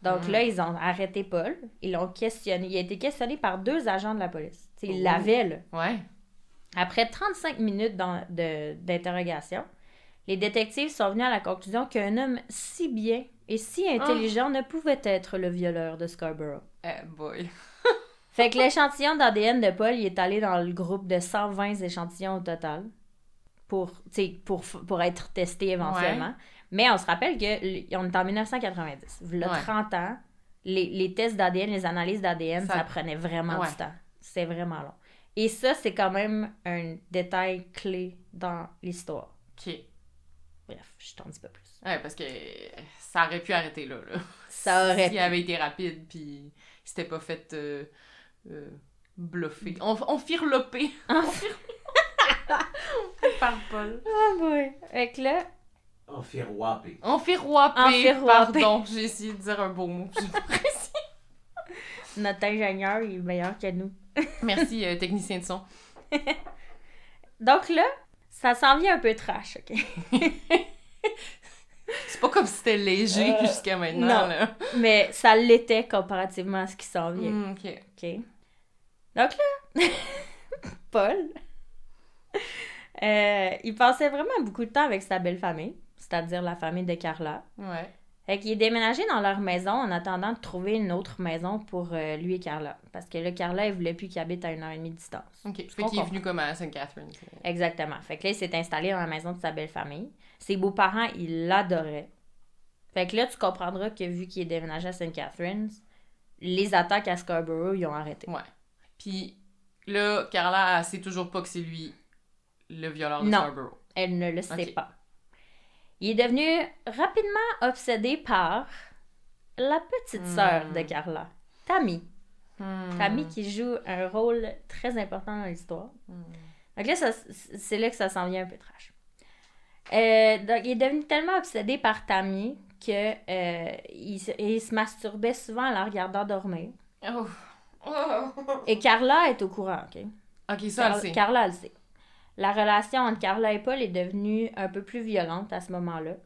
[SPEAKER 2] Donc
[SPEAKER 1] Mm.
[SPEAKER 2] là, ils ont arrêté Paul, ils l'ont questionné. Il a été questionné par deux agents de la police. Ils
[SPEAKER 1] Oh.
[SPEAKER 2] l'avaient, là.
[SPEAKER 1] Ouais.
[SPEAKER 2] Après 35 minutes d'interrogation, les détectives sont venus à la conclusion qu'un homme si bien et si intelligent ne pouvait être le violeur de Scarborough.
[SPEAKER 1] Eh boy. *laughs*
[SPEAKER 2] Fait que l'échantillon d'ADN de Paul, il est allé dans le groupe de 120 échantillons au total pour, pour, pour être testé éventuellement. Mais on se rappelle qu'on est en 1990. Il y a
[SPEAKER 1] Ouais.
[SPEAKER 2] 30 ans, les, les tests d'ADN, les analyses d'ADN, ça...
[SPEAKER 1] Ça-
[SPEAKER 2] prenait vraiment
[SPEAKER 1] Ouais.
[SPEAKER 2] du temps. C'est vraiment long. Et ça, c'est quand même un détail clé dans l'histoire.
[SPEAKER 1] Ok.
[SPEAKER 2] Bref, je t'en dis pas plus.
[SPEAKER 1] Ouais, parce que ça aurait pu arrêter là. là. *laughs*
[SPEAKER 2] Ça aurait
[SPEAKER 1] S'il avait été rapide, puis il s'était pas fait euh, euh, bluffer. On, on firlopé. *laughs* On fir- Par Paul.
[SPEAKER 2] Oh boy! Fait que là,
[SPEAKER 3] En firouapé.
[SPEAKER 1] On firwapé. Pardon, j'ai essayé de dire un beau mot. Pas *laughs*
[SPEAKER 2] notre ingénieur, il est meilleur que nous.
[SPEAKER 1] Merci, euh, technicien de son.
[SPEAKER 2] Donc là, ça s'en vient un peu trash, OK? *laughs*
[SPEAKER 1] C'est pas comme si c'était léger
[SPEAKER 2] Euh,
[SPEAKER 1] jusqu'à maintenant.
[SPEAKER 2] non.
[SPEAKER 1] Là.
[SPEAKER 2] Mais ça l'était comparativement à ce qui s'en vient.
[SPEAKER 1] Mm, ok.
[SPEAKER 2] OK? Donc là, *laughs* Paul, euh, il passait vraiment beaucoup de temps avec sa belle famille, c'est-à-dire la famille de Carla.
[SPEAKER 1] Ouais.
[SPEAKER 2] Fait qu'il est déménagé dans leur maison en attendant de trouver une autre maison pour euh, lui et Carla. Parce que là, Carla, elle voulait plus qu'il habite à une heure et demie de distance.
[SPEAKER 1] Ok. Fait qu'il est venu comme à Sainte-Catherine.
[SPEAKER 2] Exactement. Fait que là, il s'est installé dans la maison de sa belle famille. Ses beaux-parents, ils l'adoraient. Fait que là, tu comprendras que vu qu'il est déménagé à St. Catharines, les attaques à Scarborough, ils ont arrêté.
[SPEAKER 1] Ouais. Puis là, Carla, elle sait toujours pas que c'est lui le violeur de
[SPEAKER 2] Non.
[SPEAKER 1] Scarborough.
[SPEAKER 2] Elle ne le sait pas. Il est devenu rapidement obsédé par la petite
[SPEAKER 1] Hmm.
[SPEAKER 2] sœur de Carla, Tammy.
[SPEAKER 1] Hmm.
[SPEAKER 2] Tammy qui joue un rôle très important dans l'histoire.
[SPEAKER 1] Hmm.
[SPEAKER 2] Donc là, ça- c'est là que ça s'en vient un peu trash. Euh, donc, il est devenu tellement obsédé par Tammy que euh, il, se- il se masturbait souvent en la regardant dormir.
[SPEAKER 1] Oh. Oh.
[SPEAKER 2] Et Carla est au courant, OK?
[SPEAKER 1] Ok, ça, elle sait.
[SPEAKER 2] Carla, elle le sait. La relation entre Carla et Paul est devenue un peu plus violente à ce moment-là.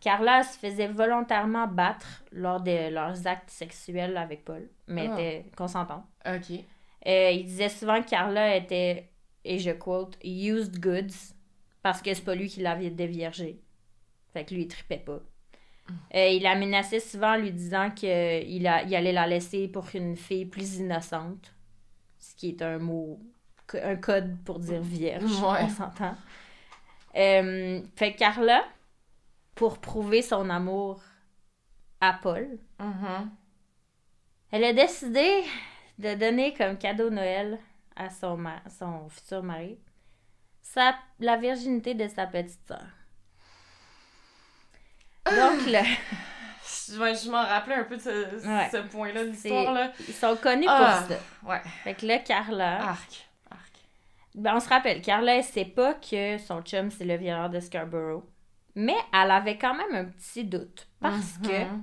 [SPEAKER 2] Carla se faisait volontairement battre lors de leurs actes sexuels avec Paul, mais
[SPEAKER 1] Ah.
[SPEAKER 2] était consentante.
[SPEAKER 1] Ok.
[SPEAKER 2] Euh, il disait souvent que Carla était, et je quote, used goods, parce que c'est pas lui qui l'avait déviergé. Fait que lui, il tripait pas. Euh, il la menaçait souvent en lui disant qu'il il allait la laisser pour une fille plus innocente, ce qui est un mot, un code pour dire vierge,
[SPEAKER 1] Ouais.
[SPEAKER 2] on s'entend. Euh, fait que Carla, pour prouver son amour à Paul,
[SPEAKER 1] Mhm.
[SPEAKER 2] elle a décidé de donner comme cadeau de Noël à son, ma- son futur mari sa, la virginité de sa petite sœur. Donc là, *laughs*
[SPEAKER 1] Je, m'en rappelais un peu de ce,
[SPEAKER 2] Ouais.
[SPEAKER 1] ce point-là de l'histoire,
[SPEAKER 2] ils sont connus
[SPEAKER 1] Ah.
[SPEAKER 2] pour ça.
[SPEAKER 1] Ouais.
[SPEAKER 2] Fait que là, Carla,
[SPEAKER 1] Arc.
[SPEAKER 2] Ben, on se rappelle, Carla, elle sait pas que son chum, c'est le violeur de Scarborough. Mais elle avait quand même un petit doute. Parce que
[SPEAKER 1] Mhm.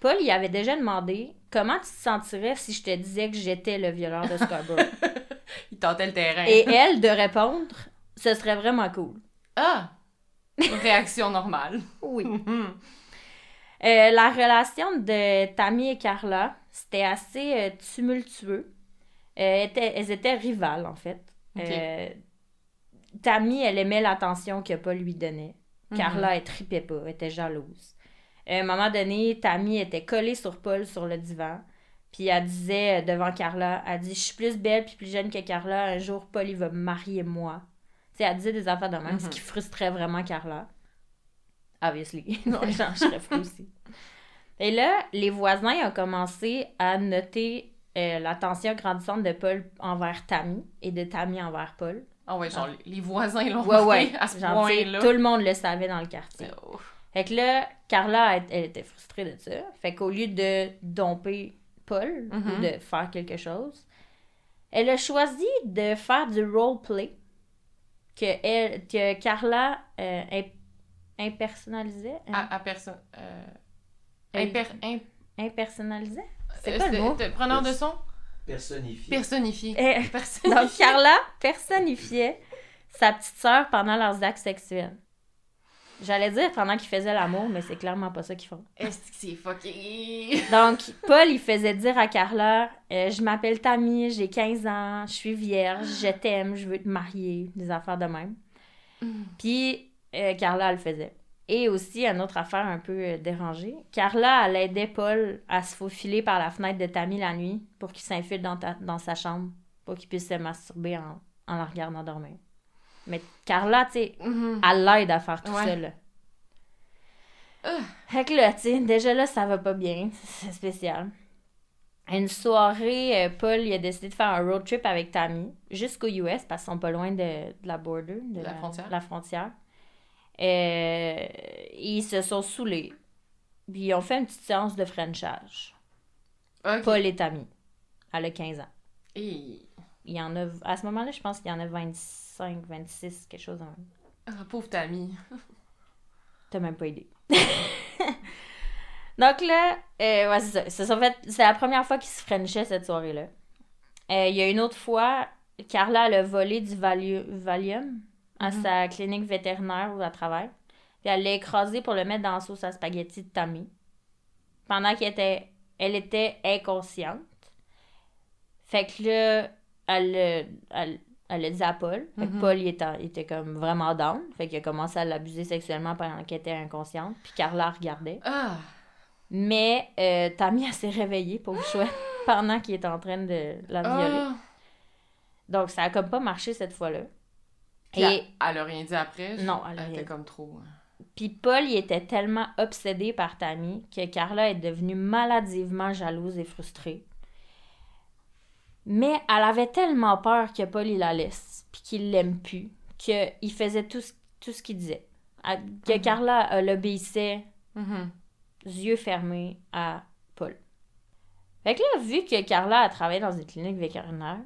[SPEAKER 2] Paul y avait déjà demandé comment tu te sentirais si je te disais que j'étais le violeur de Scarborough? *laughs*
[SPEAKER 1] Il tentait le terrain.
[SPEAKER 2] Et elle de répondre ce serait vraiment cool.
[SPEAKER 1] Ah! Réaction normale. *laughs*
[SPEAKER 2] Oui.
[SPEAKER 1] Mhm.
[SPEAKER 2] Euh, la relation de Tammy et Carla, c'était assez euh, tumultueux. Euh, étaient- elles étaient rivales, en fait. Euh, Tammy, elle aimait l'attention que Paul lui donnait.
[SPEAKER 1] Mhm.
[SPEAKER 2] Carla, elle tripait pas, elle était jalouse. À un moment donné, Tammy était collée sur Paul sur le divan. Puis elle disait euh, devant Carla, elle dit « Je suis plus belle puis plus jeune que Carla. Un jour, Paul, il va me marier moi. » Tu sais, elle disait des affaires de même, ce
[SPEAKER 1] Mhm.
[SPEAKER 2] qui frustrait vraiment Carla. Obviously. *laughs* Genre, je serais fou aussi. Et là, les voisins ont commencé à noter euh, l'attention grandissante de Paul envers Tammy et de Tammy envers Paul.
[SPEAKER 1] Ah ouais, genre, les voisins l'ont
[SPEAKER 2] Ouais, ouais.
[SPEAKER 1] fait à ce point-là.
[SPEAKER 2] tout le monde le savait dans le quartier.
[SPEAKER 1] Oh.
[SPEAKER 2] Fait que là, Carla, elle, elle était frustrée de ça. Fait qu'au lieu de domper Paul
[SPEAKER 1] Mhm.
[SPEAKER 2] ou de faire quelque chose, elle a choisi de faire du roleplay que, elle, que Carla euh, imp- impersonnalisait. hein?
[SPEAKER 1] À, à personne. Euh...
[SPEAKER 2] Elle-
[SPEAKER 1] imper- imp-
[SPEAKER 2] Impersonnalisait? Le
[SPEAKER 1] c'était-
[SPEAKER 2] mot?
[SPEAKER 1] c'était Preneur de son?
[SPEAKER 3] Personnifié.
[SPEAKER 1] Personnifié.
[SPEAKER 2] Eh,
[SPEAKER 1] Personnifié.
[SPEAKER 2] Donc, Carla personnifiait sa petite sœur pendant leurs actes sexuels. J'allais dire pendant qu'ils faisaient l'amour, mais c'est clairement pas ça qu'ils font.
[SPEAKER 1] Est-ce que c'est fucké?
[SPEAKER 2] Donc, Paul, il faisait dire à Carla euh, Je m'appelle Tammy, j'ai 15 ans, je suis vierge, je t'aime, je veux te marier, des affaires de même.
[SPEAKER 1] Mm.
[SPEAKER 2] Puis, euh, Carla, elle le faisait. Et aussi, une autre affaire un peu euh, dérangée. Carla, elle aidait Paul à se faufiler par la fenêtre de Tammy la nuit pour qu'il s'infile dans, ta- dans sa chambre, pour qu'il puisse se masturber en, en la regardant dormir. Mais Carla, tu sais,
[SPEAKER 1] Mhm.
[SPEAKER 2] elle l'aide à faire tout
[SPEAKER 1] Ouais. Ah.
[SPEAKER 2] Fait que là, tu sais, déjà là, ça va pas bien. C'est spécial. Une soirée, euh, Paul, il a décidé de faire un road trip avec Tammy jusqu'au US parce qu'ils sont pas loin de, de la border, de
[SPEAKER 1] La frontière.
[SPEAKER 2] la frontière. Euh, ils se sont saoulés. Puis ils ont fait une petite séance de frenchage. Paul et Tammy. Elle a 15 ans.
[SPEAKER 1] Et...
[SPEAKER 2] Il y en a, à ce moment-là, je pense qu'il y en a 25, 26, quelque chose.
[SPEAKER 1] Ah, pauvre Tammy. *laughs*
[SPEAKER 2] T'as même pas aidé. *laughs* Donc là, euh, ouais, c'est ça. Fait- C'est la première fois qu'ils se frenchaient cette soirée-là. Euh, Il y a une autre fois, Carla elle a volé du Valium, À
[SPEAKER 1] Mhm.
[SPEAKER 2] sa clinique vétérinaire où elle travaille. Puis elle l'a écrasé pour le mettre dans la sauce à spaghetti de Tammy. Pendant qu'elle était, elle était inconsciente. Fait que là, elle, elle, elle a dit à Paul. Fait que
[SPEAKER 1] Mhm.
[SPEAKER 2] Paul, il était, il était comme vraiment down. Fait qu'il a commencé à l'abuser sexuellement pendant qu'elle était inconsciente. Puis Carla regardait.
[SPEAKER 1] Ah!
[SPEAKER 2] Mais euh, Tammy, elle s'est réveillée, pour chouette, pendant qu'il était en train de la violer.
[SPEAKER 1] Ah!
[SPEAKER 2] Donc, ça a comme pas marché cette fois-là.
[SPEAKER 1] Puis
[SPEAKER 2] Et
[SPEAKER 1] elle, elle a rien dit après?
[SPEAKER 2] Non, elle
[SPEAKER 1] elle
[SPEAKER 2] rien
[SPEAKER 1] était comme trop...
[SPEAKER 2] puis Paul, il était tellement obsédé par Tammy que Carla est devenue maladivement jalouse et frustrée. Mais elle avait tellement peur que Paul, il la laisse, puis qu'il l'aime plus, qu'il faisait tout ce, tout ce qu'il disait. Que
[SPEAKER 1] Mhm.
[SPEAKER 2] Carla euh, l'obéissait
[SPEAKER 1] Mhm.
[SPEAKER 2] yeux fermés à Paul. Fait que là, vu que Carla a travaillé dans une clinique vétérinaire,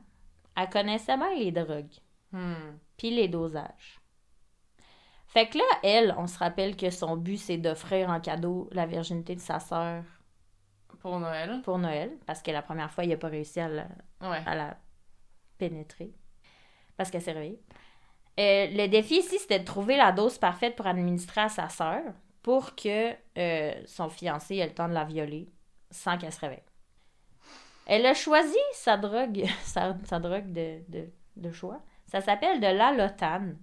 [SPEAKER 2] elle connaissait bien les drogues,
[SPEAKER 1] Hmm.
[SPEAKER 2] Puis les dosages. Fait que là, elle, on se rappelle que son but, c'est d'offrir en cadeau la virginité de sa sœur
[SPEAKER 1] Pour Noël.
[SPEAKER 2] pour Noël, parce que la première fois, il n'a pas réussi à la,
[SPEAKER 1] Ouais.
[SPEAKER 2] à la pénétrer, parce qu'elle s'est réveillée. Euh, le défi ici, c'était de trouver la dose parfaite pour administrer à sa sœur pour que euh, son fiancé ait le temps de la violer sans qu'elle se réveille. Elle a choisi sa drogue, *laughs* sa, sa drogue de, de, de choix. Ça s'appelle de l'alotane,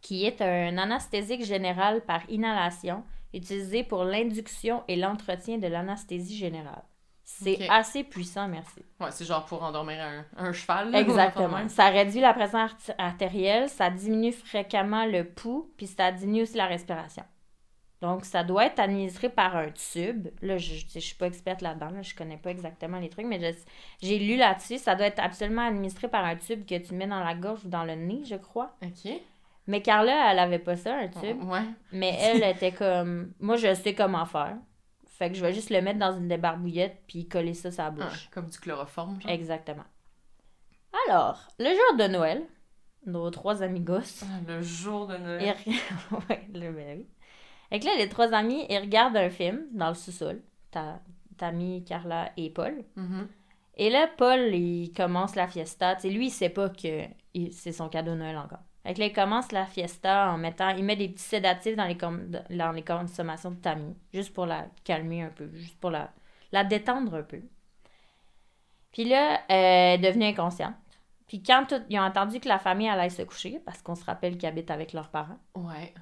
[SPEAKER 2] qui est un anesthésique général par inhalation utilisé pour l'induction et l'entretien de l'anesthésie générale. C'est assez puissant, merci.
[SPEAKER 1] Ouais, c'est genre pour endormir un, un cheval. là,
[SPEAKER 2] Exactement. Ça réduit la pression artérielle, ça diminue fréquemment le pouls, puis ça diminue aussi la respiration. Donc, ça doit être administré par un tube. Là, je, je suis pas experte là-dedans, là, je connais pas exactement les trucs, mais j'ai lu là-dessus. Ça doit être absolument administré par un tube que tu mets dans la gorge ou dans le nez, je crois.
[SPEAKER 1] Ok.
[SPEAKER 2] Mais Carla, elle avait pas ça, un tube.
[SPEAKER 1] Ouais.
[SPEAKER 2] Mais elle était comme, moi, je sais comment faire. Fait que je vais juste le mettre dans une débarbouillette puis coller ça sur la
[SPEAKER 1] Ah,
[SPEAKER 2] bouche.
[SPEAKER 1] comme du chloroforme, genre.
[SPEAKER 2] Exactement. Alors, le jour de Noël, nos trois amigos,
[SPEAKER 1] Ah, Le jour de. Noël.
[SPEAKER 2] re- *laughs* ouais, le ben oui. Fait que là, les trois amis, ils regardent un film dans le sous-sol. ta, Tammy, Carla et Paul.
[SPEAKER 1] Mhm.
[SPEAKER 2] Et là, Paul, il commence la fiesta. Lui, il sait pas que c'est son cadeau de Noël encore. Fait que là, il commence la fiesta en mettant... Il met des petits sédatifs dans les, com- dans les consommations de Tammy. Juste pour la calmer un peu. Juste pour la, la détendre un peu. Puis là, elle est devenue inconsciente. Puis quand tout- ils ont entendu que la famille allait se coucher, parce qu'on se rappelle qu'ils habitent avec leurs parents,
[SPEAKER 1] Ouais.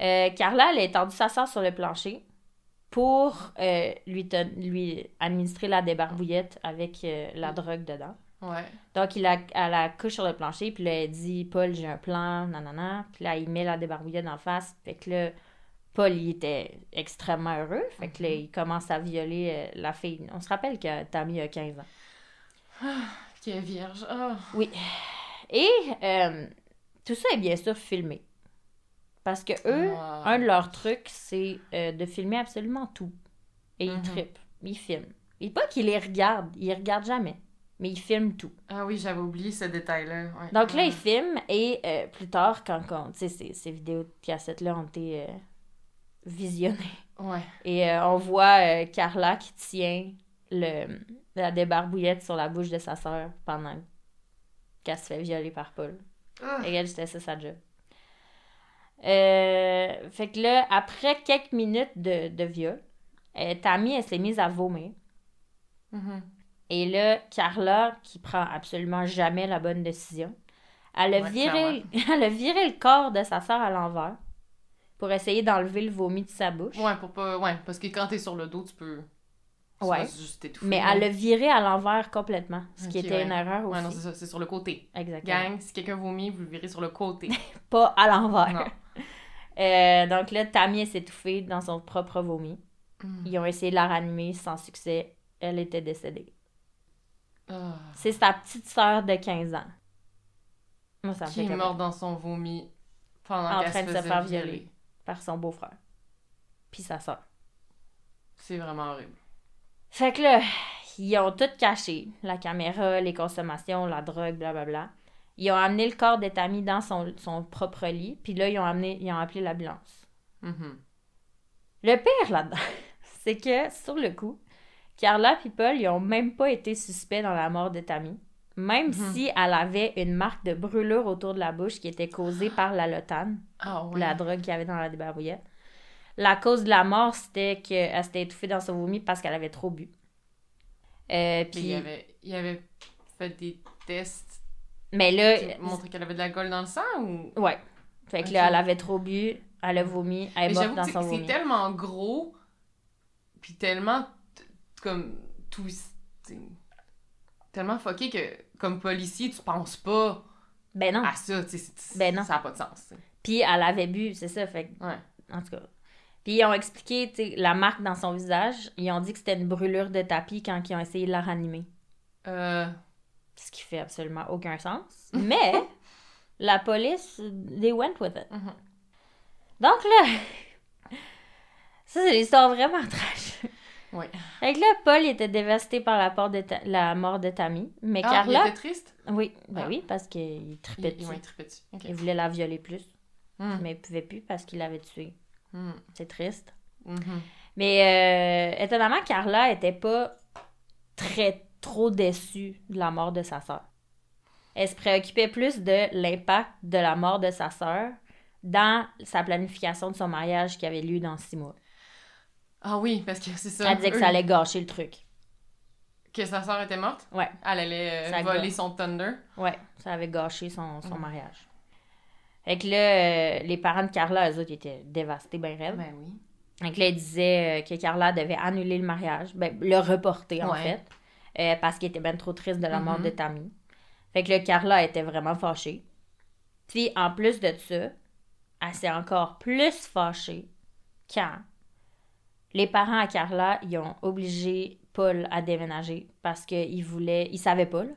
[SPEAKER 2] Euh, Carla, elle a étendu sa sœur sur le plancher pour euh, lui, administrer la débarbouillette avec euh, la drogue dedans.
[SPEAKER 1] Ouais.
[SPEAKER 2] Donc, il a, elle la couche sur le plancher, puis là, elle dit Paul, j'ai un plan, nanana. Puis là, il met la débarbouillette en face. Fait que là, Paul, il était extrêmement heureux. Fait que là, il commence à violer la fille. On se rappelle que Tammy a 15 ans.
[SPEAKER 1] Qui est vierge. Ah.
[SPEAKER 2] Oui. Et tout ça est bien sûr filmé. Parce que eux,
[SPEAKER 1] Ah.
[SPEAKER 2] un de leurs trucs, c'est euh, de filmer absolument tout. Et ils
[SPEAKER 1] Mhm.
[SPEAKER 2] trippent. Ils filment. Et pas qu'ils les regardent. Ils regardent jamais. Mais ils filment tout.
[SPEAKER 1] Ah oui, j'avais oublié ce détail-là. ouais.
[SPEAKER 2] Donc là, ils filment. Et euh, plus tard, quand, sais, ces, ces vidéos de cassettes-là ont été euh, visionnées.
[SPEAKER 1] Ouais.
[SPEAKER 2] Et on voit Carla qui tient le, la débarbouillette sur la bouche de sa sœur pendant qu'elle se fait violer par Paul.
[SPEAKER 1] Ah.
[SPEAKER 2] Et elle, c'était ça sa job. Euh, fait que là, après quelques minutes de, de viol, euh, Tammy, elle s'est mise à vomir.
[SPEAKER 1] Mhm.
[SPEAKER 2] Et là, Carla, qui prend absolument jamais la bonne décision, elle a,
[SPEAKER 1] Ouais,
[SPEAKER 2] viré, *laughs* elle a viré le corps de sa soeur à l'envers pour essayer d'enlever le vomi de sa bouche.
[SPEAKER 1] Ouais, pour pas. Ouais, parce que quand t'es sur le dos, tu peux.
[SPEAKER 2] Ouais.
[SPEAKER 1] juste.
[SPEAKER 2] Mais elle l'a viré à l'envers complètement, ce qui était
[SPEAKER 1] ouais.
[SPEAKER 2] une erreur aussi.
[SPEAKER 1] Ouais, non, c'est ça, c'est sur le côté.
[SPEAKER 2] Exactement.
[SPEAKER 1] Gang, si quelqu'un vomit, vous le virez sur le côté. *laughs*
[SPEAKER 2] Pas à l'envers. *laughs* Euh, donc là, Tammy s'est étouffée dans son propre vomi.
[SPEAKER 1] Mm.
[SPEAKER 2] Ils ont essayé de la ranimer sans succès. Elle était décédée.
[SPEAKER 1] Ah.
[SPEAKER 2] C'est sa petite sœur de 15 ans. Moi, ça me
[SPEAKER 1] Qui est morte dans son vomi pendant
[SPEAKER 2] En
[SPEAKER 1] qu'elle
[SPEAKER 2] train de se faire
[SPEAKER 1] violer.
[SPEAKER 2] violer. Par son beau-frère. Puis sa sœur.
[SPEAKER 1] C'est vraiment horrible.
[SPEAKER 2] Fait que là, ils ont tout caché. La caméra, les consommations, la drogue, blablabla. Ils ont amené le corps de Tammy dans son, son propre lit. Puis là, ils ont, amené, ils ont appelé l'ambulance.
[SPEAKER 1] Mhm.
[SPEAKER 2] Le pire là-dedans, *laughs* c'est que, sur le coup, Carla et Paul, ils ont même pas été suspects dans la mort de Tammy. Même
[SPEAKER 1] Mhm.
[SPEAKER 2] si elle avait une marque de brûlure autour de la bouche qui était causée par la lotane,
[SPEAKER 1] Ah ouais.
[SPEAKER 2] la drogue qu'il y avait dans la débarbouillette. La cause de la mort, c'était qu'elle s'était étouffée dans son vomi parce qu'elle avait trop bu. Euh,
[SPEAKER 1] Puis il avait, il avait fait des tests
[SPEAKER 2] mais là,
[SPEAKER 1] qui montraient qu'elle avait de l'alcool dans le sang ou?
[SPEAKER 2] ouais. Fait que là, elle avait trop bu, elle a vomi, elle est morte dans son
[SPEAKER 1] c'est- c'est
[SPEAKER 2] vomi.
[SPEAKER 1] tellement gros, puis tellement comme tout, tellement fucké que comme policier tu penses pas
[SPEAKER 2] Ben non.
[SPEAKER 1] à ça, tu sais,
[SPEAKER 2] Ben non.
[SPEAKER 1] ça a pas de sens.
[SPEAKER 2] Puis elle avait bu, c'est ça, fait que
[SPEAKER 1] Ouais.
[SPEAKER 2] En tout cas. Puis ils ont expliqué la marque dans son visage. Ils ont dit que c'était une brûlure de tapis quand ils ont essayé de la ranimer.
[SPEAKER 1] Euh,
[SPEAKER 2] Ce qui fait absolument aucun sens. Mais *laughs* la police, they went with it.
[SPEAKER 1] mhm.
[SPEAKER 2] Donc là, *laughs* ça c'est l'histoire vraiment trash.
[SPEAKER 1] Ouais.
[SPEAKER 2] Fait que là, Paul était dévasté par la, porte de Ta- la mort de Tammy. Mais
[SPEAKER 1] Ah,
[SPEAKER 2] Carla.
[SPEAKER 1] il était triste?
[SPEAKER 2] Oui, ben
[SPEAKER 1] Ah.
[SPEAKER 2] oui, parce qu'il
[SPEAKER 1] Il,
[SPEAKER 2] tripait
[SPEAKER 1] il,
[SPEAKER 2] dessus.
[SPEAKER 1] ouais, il dessus. Ok.
[SPEAKER 2] Il voulait la violer plus.
[SPEAKER 1] Hmm.
[SPEAKER 2] Mais il pouvait plus parce qu'il l'avait tuée.
[SPEAKER 1] Hmm.
[SPEAKER 2] C'est triste.
[SPEAKER 1] Mhm.
[SPEAKER 2] Mais euh, étonnamment, Carla était pas très trop déçue de la mort de sa sœur. Elle se préoccupait plus de l'impact de la mort de sa sœur dans sa planification de son mariage qui avait lieu dans six mois.
[SPEAKER 1] Ah oui, parce que c'est ça.
[SPEAKER 2] Elle disait que
[SPEAKER 1] eux,
[SPEAKER 2] ça allait gâcher le truc.
[SPEAKER 1] que sa soeur était morte?
[SPEAKER 2] Ouais.
[SPEAKER 1] Elle allait euh, voler son Thunder?
[SPEAKER 2] Ouais, ça avait gâché son, son
[SPEAKER 1] Mhm.
[SPEAKER 2] mariage. Fait que là, euh, les parents de Carla, eux autres, ils étaient dévastés, ben rêves.
[SPEAKER 1] Ben oui.
[SPEAKER 2] Là, il disait euh, que Carla devait annuler le mariage, ben, le reporter en
[SPEAKER 1] Ouais.
[SPEAKER 2] fait, euh, parce qu'il était bien trop triste de la mort de Tammy. Fait que là, Carla était vraiment fâchée. Puis en plus de ça, elle s'est encore plus fâchée quand les parents à Carla, ils ont obligé Paul à déménager parce qu'ils voulaient, ils savaient pas, là,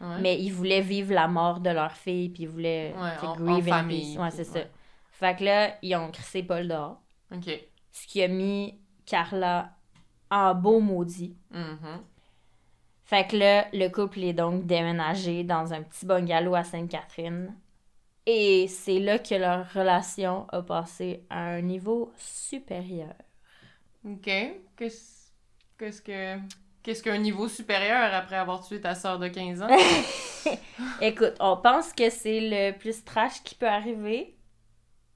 [SPEAKER 1] Ouais.
[SPEAKER 2] mais ils voulaient vivre la mort de leur fille, puis ils voulaient
[SPEAKER 1] Ouais,
[SPEAKER 2] grieve in peace. Ouais, c'est ça. Fait que là, ils ont crissé Paul dehors
[SPEAKER 1] Ok.
[SPEAKER 2] ce qui a mis Carla en beau maudit.
[SPEAKER 1] Mhm.
[SPEAKER 2] Fait que là, le couple est donc déménagé dans un petit bungalow à Sainte-Catherine. Et c'est là que leur relation a passé à un niveau supérieur.
[SPEAKER 1] Ok. Qu'est-ce que. Qu'est-ce qu'un niveau supérieur après avoir tué ta soeur de 15 ans? *laughs*
[SPEAKER 2] Écoute, on pense que c'est le plus trash qui peut arriver,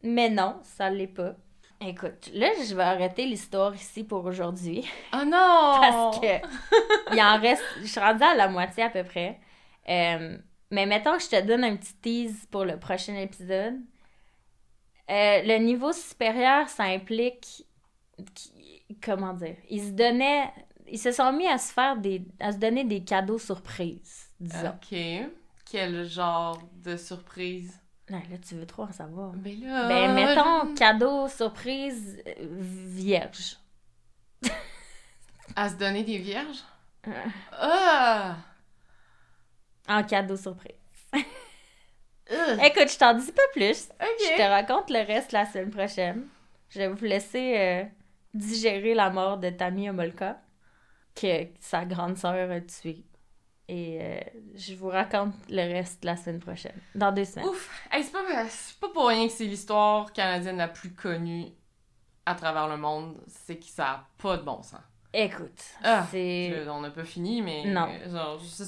[SPEAKER 2] mais non, ça l'est pas. Écoute, là, je vais arrêter l'histoire ici pour aujourd'hui.
[SPEAKER 1] Oh non! *laughs*
[SPEAKER 2] Parce que il en reste. Je suis rendue à la moitié à peu près. Euh, mais mettons que je te donne un petit tease pour le prochain épisode. Euh, le niveau supérieur, ça implique. Comment dire? Ils se donnaient. Ils se sont mis à se faire des. à se donner des cadeaux surprises, disons.
[SPEAKER 1] Ok. Quel genre de surprise?
[SPEAKER 2] Là, là, tu veux trop en savoir.
[SPEAKER 1] Ben là.
[SPEAKER 2] Ben, mettons cadeau surprise euh, vierge.
[SPEAKER 1] À se donner des vierges? Ah!
[SPEAKER 2] En cadeau surprise. Écoute, je t'en dis pas plus. Je te raconte le reste la semaine prochaine. Je vais vous laisser euh, digérer la mort de Tammy Homolka, que sa grande sœur a tué. Et euh, je vous raconte le reste la semaine prochaine. Dans deux semaines.
[SPEAKER 1] Ouf! Hey, c'est pas, pas pour rien que c'est l'histoire canadienne la plus connue à travers le monde. C'est que ça a pas de bon sens.
[SPEAKER 2] Écoute,
[SPEAKER 1] Ah,
[SPEAKER 2] c'est.
[SPEAKER 1] On n'a pas fini, mais.
[SPEAKER 2] Non.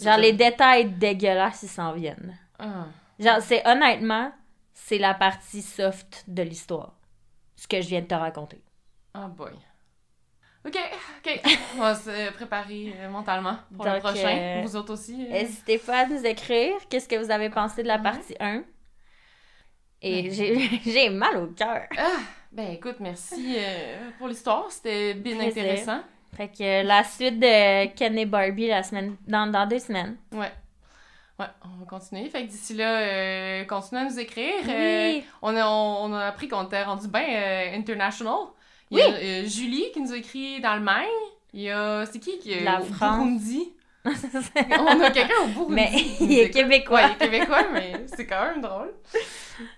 [SPEAKER 1] Genre,
[SPEAKER 2] les détails dégueulasses, ils s'en viennent.
[SPEAKER 1] Ah.
[SPEAKER 2] Genre, c'est honnêtement, c'est la partie soft de l'histoire. Ce que je viens de te raconter.
[SPEAKER 1] Oh boy. Ok, ok. On va se préparer euh, mentalement pour le
[SPEAKER 2] Donc,
[SPEAKER 1] prochain.
[SPEAKER 2] euh,
[SPEAKER 1] Vous autres aussi. euh?
[SPEAKER 2] N'hésitez pas à nous écrire qu'est-ce que vous avez pensé de la partie 1. Et j'ai *laughs* j'ai mal au cœur.
[SPEAKER 1] Ah, ben écoute, merci euh, pour l'histoire. C'était bien
[SPEAKER 2] Plaisir.
[SPEAKER 1] intéressant.
[SPEAKER 2] Fait que la suite de Ken et Barbie la semaine, dans, dans deux semaines.
[SPEAKER 1] Ouais. Ouais, on va continuer. Fait que d'ici là, euh, continuez à nous écrire. Euh,
[SPEAKER 2] Oui.
[SPEAKER 1] on, a, on, on a appris qu'on était rendu bien euh, international. Il y a euh, Julie qui nous a écrit d'Allemagne. Il y a. C'est qui qui
[SPEAKER 2] La
[SPEAKER 1] au
[SPEAKER 2] France.
[SPEAKER 1] Burundi? *laughs* on a quelqu'un au Burundi.
[SPEAKER 2] Mais il est québécois.
[SPEAKER 1] Ouais, il est québécois, mais c'est quand même drôle.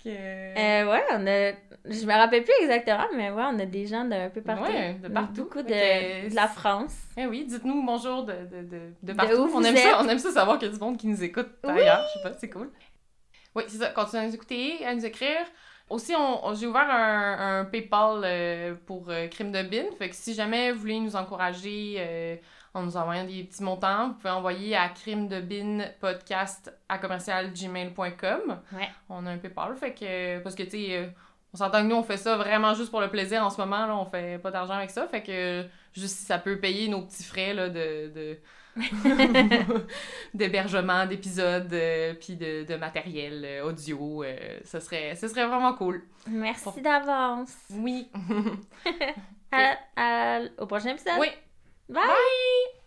[SPEAKER 1] Que-
[SPEAKER 2] Euh, ouais, on a. Je me rappelle plus exactement, mais ouais, on a des gens d'un peu partout.
[SPEAKER 1] Ouais, de partout.
[SPEAKER 2] Beaucoup de, de la France.
[SPEAKER 1] Eh oui, dites-nous bonjour de, de, de, partout.
[SPEAKER 2] où
[SPEAKER 1] on, aime
[SPEAKER 2] êtes.
[SPEAKER 1] ça, on aime ça savoir qu'il y a du monde qui nous écoute ailleurs. Je sais pas, c'est cool. Oui, c'est ça. Continuez à nous écouter, à nous écrire. Aussi, j'ai ouvert un, un PayPal euh, pour euh, Crime de Bin. Fait que si jamais vous voulez nous encourager euh, en nous envoyant des petits montants, vous pouvez envoyer à crime de bin podcast à commercialgmail.com.
[SPEAKER 2] Ouais.
[SPEAKER 1] On a un PayPal. Fait que, parce que, tu sais, on s'entend que nous, on fait ça vraiment juste pour le plaisir en ce moment. Là, on fait pas d'argent avec ça. Fait que, juste si ça peut payer nos petits frais là, de. de... *laughs* d'hébergement, d'épisodes, euh, puis de, de matériel euh, audio, euh, ce, serait, ce serait vraiment cool.
[SPEAKER 2] Merci d'avance.
[SPEAKER 1] Oui. *laughs*
[SPEAKER 2] À- à- au prochain épisode.
[SPEAKER 1] oui.
[SPEAKER 2] Bye!
[SPEAKER 1] Bye!